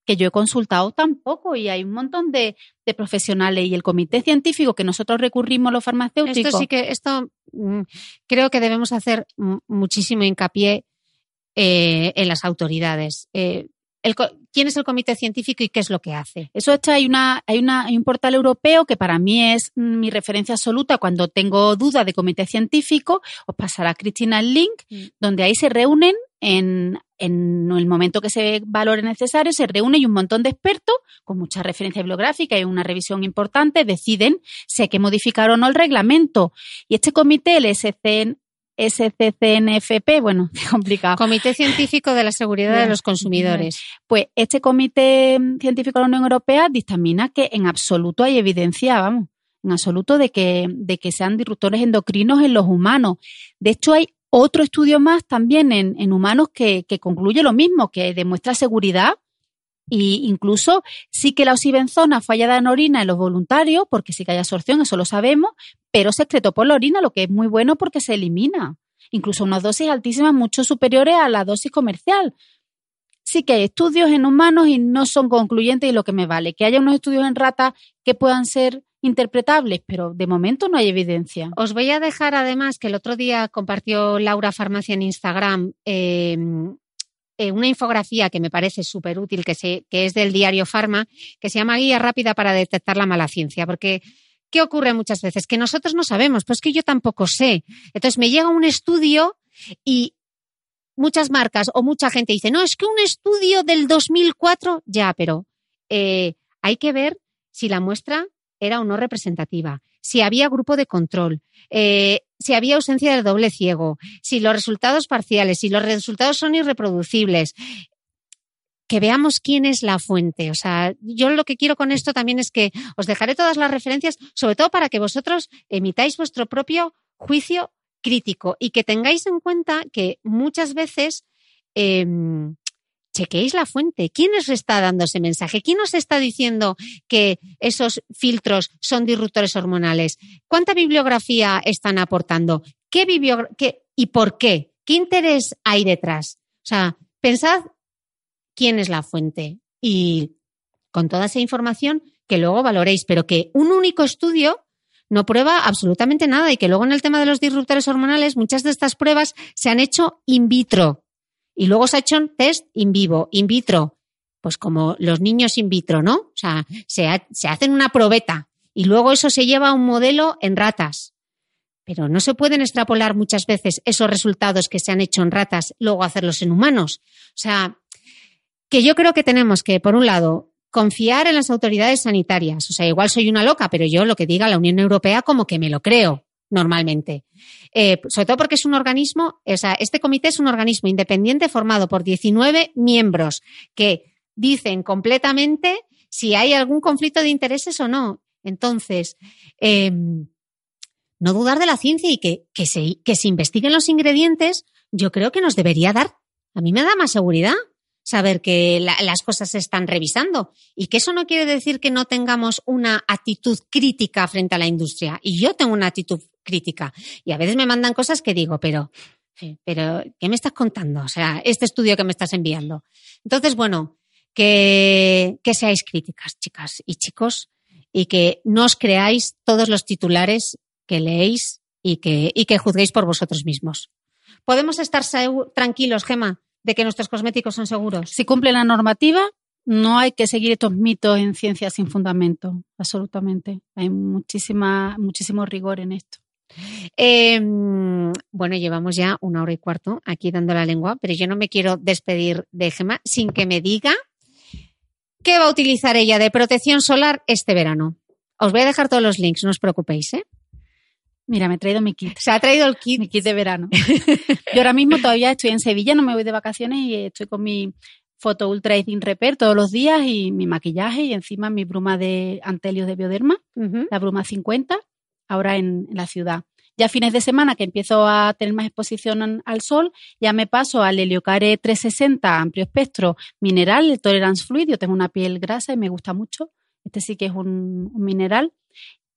que yo he consultado tampoco y hay un montón de, profesionales y el comité científico que nosotros recurrimos los farmacéuticos. Esto sí que, esto mm, creo que debemos hacer muchísimo hincapié eh, en las autoridades. Eh, quién es el comité científico y qué es lo que hace. Eso está, hay, una, hay, una, hay un portal europeo que para mí es mi referencia absoluta cuando tengo dudas de comité científico, os pasará Cristina el link, mm. donde ahí se reúnen en, en, el momento que se valore necesario, se reúne y un montón de expertos, con mucha referencia bibliográfica y una revisión importante, deciden si hay que modificar o no el reglamento. Y este comité, el SCN, SCCNFP, bueno, complicado. Comité Científico de la Seguridad de los Consumidores. Pues este Comité Científico de la Unión Europea dictamina que en absoluto hay evidencia, vamos, en absoluto de que, de que sean disruptores endocrinos en los humanos. De hecho, hay otro estudio más también en, humanos que, que concluye lo mismo, que demuestra seguridad y incluso sí que la osibenzona fue hallada en orina en los voluntarios, porque sí que hay absorción, eso lo sabemos, pero se excretó por la orina, lo que es muy bueno porque se elimina. Incluso unas dosis altísimas mucho superiores a la dosis comercial. Sí que hay estudios en humanos y no son concluyentes y lo que me vale. Que haya unos estudios en ratas que puedan ser interpretables, pero de momento no hay evidencia. Os voy a dejar además que el otro día compartió Laura Farmacia en Instagram eh, eh, una infografía que me parece súper útil, que, que es del diario Pharma, que se llama Guía Rápida para Detectar la Mala Ciencia, porque ¿qué ocurre muchas veces? Que nosotros no sabemos, pues que yo tampoco sé. Entonces me llega un estudio y muchas marcas o mucha gente dice, no, es que un estudio del 2004, ya, pero eh, hay que ver si la muestra era o no representativa, si había grupo de control, eh, si había ausencia del doble ciego, si los resultados parciales, si los resultados son irreproducibles, que veamos quién es la fuente. O sea, yo lo que quiero con esto también es que os dejaré todas las referencias, sobre todo para que vosotros emitáis vuestro propio juicio crítico y que tengáis en cuenta que muchas veces em, chequeéis la fuente. ¿Quién os está dando ese mensaje? ¿Quién os está diciendo que esos filtros son disruptores hormonales? ¿Cuánta bibliografía están aportando? ¿Qué, qué y por qué? ¿Qué interés hay detrás? O sea, pensad quién es la fuente y con toda esa información que luego valoréis, pero que un único estudio no prueba absolutamente nada y que luego en el tema de los disruptores hormonales muchas de estas pruebas se han hecho in vitro y luego se ha hecho un test in vivo, in vitro, pues como los niños in vitro, ¿no? O sea, se, se hacen una probeta y luego eso se lleva a un modelo en ratas. Pero no se pueden extrapolar muchas veces esos resultados que se han hecho en ratas, luego hacerlos en humanos. O sea, que yo creo que tenemos que, por un lado, confiar en las autoridades sanitarias. O sea, igual soy una loca, pero yo lo que diga la Unión Europea como que me lo creo normalmente. Eh, sobre todo porque es un organismo, o sea, este comité es un organismo independiente formado por 19 miembros que dicen completamente si hay algún conflicto de intereses o no. Entonces, em, no dudar de la ciencia y que, que, se, que se investiguen los ingredientes, yo creo que nos debería dar. A mí me da más seguridad saber que las cosas se están revisando y que eso no quiere decir que no tengamos una actitud crítica frente a la industria. Y yo tengo una actitud crítica y a veces me mandan cosas que digo, pero, pero, ¿qué me estás contando? O sea, este estudio que me estás enviando. Entonces, bueno, que, que seáis críticas, chicas y chicos, y que no os creáis todos los titulares que leéis y que, y que juzguéis por vosotros mismos. ¿Podemos estar tranquilos, Gema, de que nuestros cosméticos son seguros. Si cumple la normativa, no hay que seguir estos mitos en ciencia sin fundamento, absolutamente. Hay muchísima, muchísimo rigor en esto. Em, bueno, llevamos ya una hora y cuarto aquí dando la lengua, pero yo no me quiero despedir de Gema sin que me diga qué va a utilizar ella de protección solar este verano. Os voy a dejar todos los links, no os preocupéis, ¿eh? Mira, me he traído mi kit. Se ha traído el kit. Mi kit de verano. Yo ahora mismo todavía estoy en Sevilla, no me voy de vacaciones y estoy con mi foto Ultra Aging Repair todos los días y mi maquillaje y encima mi bruma de antelios de bioderma, la bruma 50, ahora en, la ciudad. Ya fines de semana que empiezo a tener más exposición al sol, ya me paso al Heliocare 360 amplio espectro mineral, el Tolerance Fluid. Yo tengo una piel grasa y me gusta mucho. Este sí que es un mineral.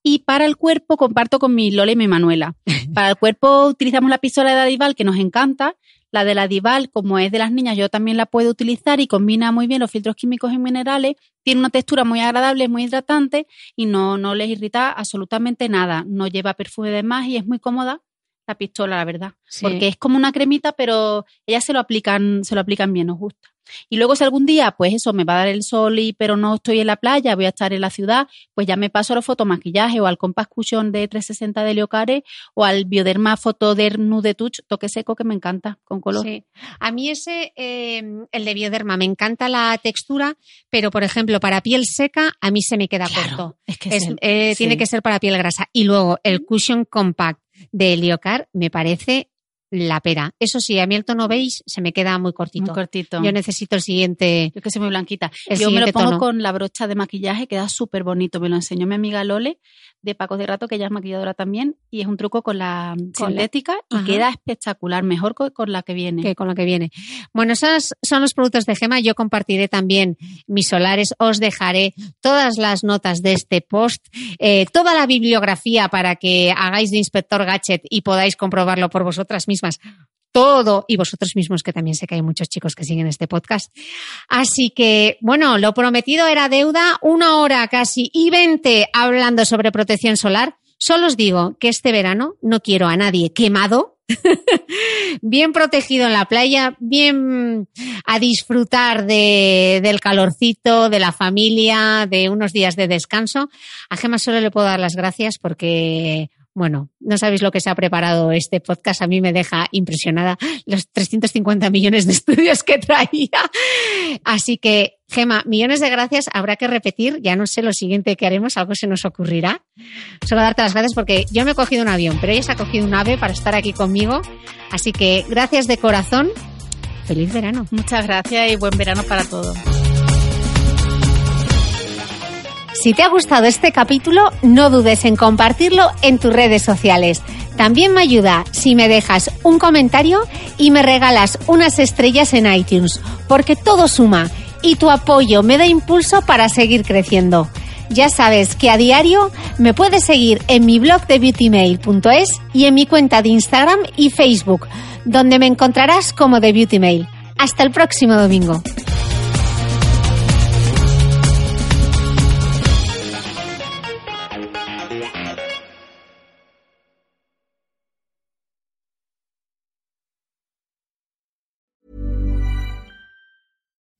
Y para el cuerpo comparto con mi Lola y mi Manuela. Para el cuerpo utilizamos la pistola de Adival que nos encanta. La de la Dival, como es de las niñas, yo también la puedo utilizar y combina muy bien los filtros químicos y minerales. Tiene una textura muy agradable, muy hidratante y no, no les irrita absolutamente nada. No lleva perfume de más y es muy cómoda la pistola, la verdad. Porque es como una cremita, pero ellas se lo aplican, se lo aplican bien, nos gusta. Y luego si algún día, pues eso, me va a dar el sol y pero no estoy en la playa, voy a estar en la ciudad, pues ya me paso a los fotomaquillaje o al Compass Cushion de 360 de Leocare o al Bioderma Photoder Nude Touch, toque seco que me encanta, con color. Sí. A mí ese, em, el de Bioderma, me encanta la textura, pero por ejemplo, para piel seca, a mí se me queda corto. Es que eh, Tiene que ser para piel grasa. Y luego el Cushion Compact de Liocar me parece la pera. Eso sí, a mí el tono beige se me queda muy cortito. Muy cortito. Yo necesito el siguiente. Yo que soy muy blanquita. Yo me lo pongo con la brocha de maquillaje, queda súper bonito. Me lo enseñó mi amiga Lole de Paco de Rato, que ella es maquilladora también, y es un truco con la sintética y queda espectacular, mejor con, la que viene. Que con la que viene. Bueno, esos son los productos de Gema. Yo compartiré también mis solares. Os dejaré todas las notas de este post, eh, toda la bibliografía para que hagáis de inspector gadget y podáis comprobarlo por vosotras mismas todo y vosotros mismos, que también sé que hay muchos chicos que siguen este podcast. Así que, bueno, lo prometido era deuda, una hora casi y veinte hablando sobre protección solar. Solo os digo que este verano no quiero a nadie quemado, bien protegido en la playa, bien a disfrutar de, del calorcito, de la familia, de unos días de descanso. A Gema solo le puedo dar las gracias porque bueno, no sabéis lo que se ha preparado este podcast. A mí me deja impresionada los 350 millones de estudios que traía. Así que, Gema, millones de gracias. Habrá que repetir. Ya no sé lo siguiente que haremos. Algo se nos ocurrirá. Solo darte las gracias porque yo me he cogido un avión, pero ella se ha cogido un ave para estar aquí conmigo. Así que gracias de corazón. Feliz verano. Muchas gracias y buen verano para todos. Si te ha gustado este capítulo, no dudes en compartirlo en tus redes sociales. También me ayuda si me dejas un comentario y me regalas unas estrellas en iTunes, porque todo suma y tu apoyo me da impulso para seguir creciendo. Ya sabes que a diario me puedes seguir en mi blog de beautymail.es y en mi cuenta de Instagram y Facebook, donde me encontrarás como de Beautymail. Hasta el próximo domingo.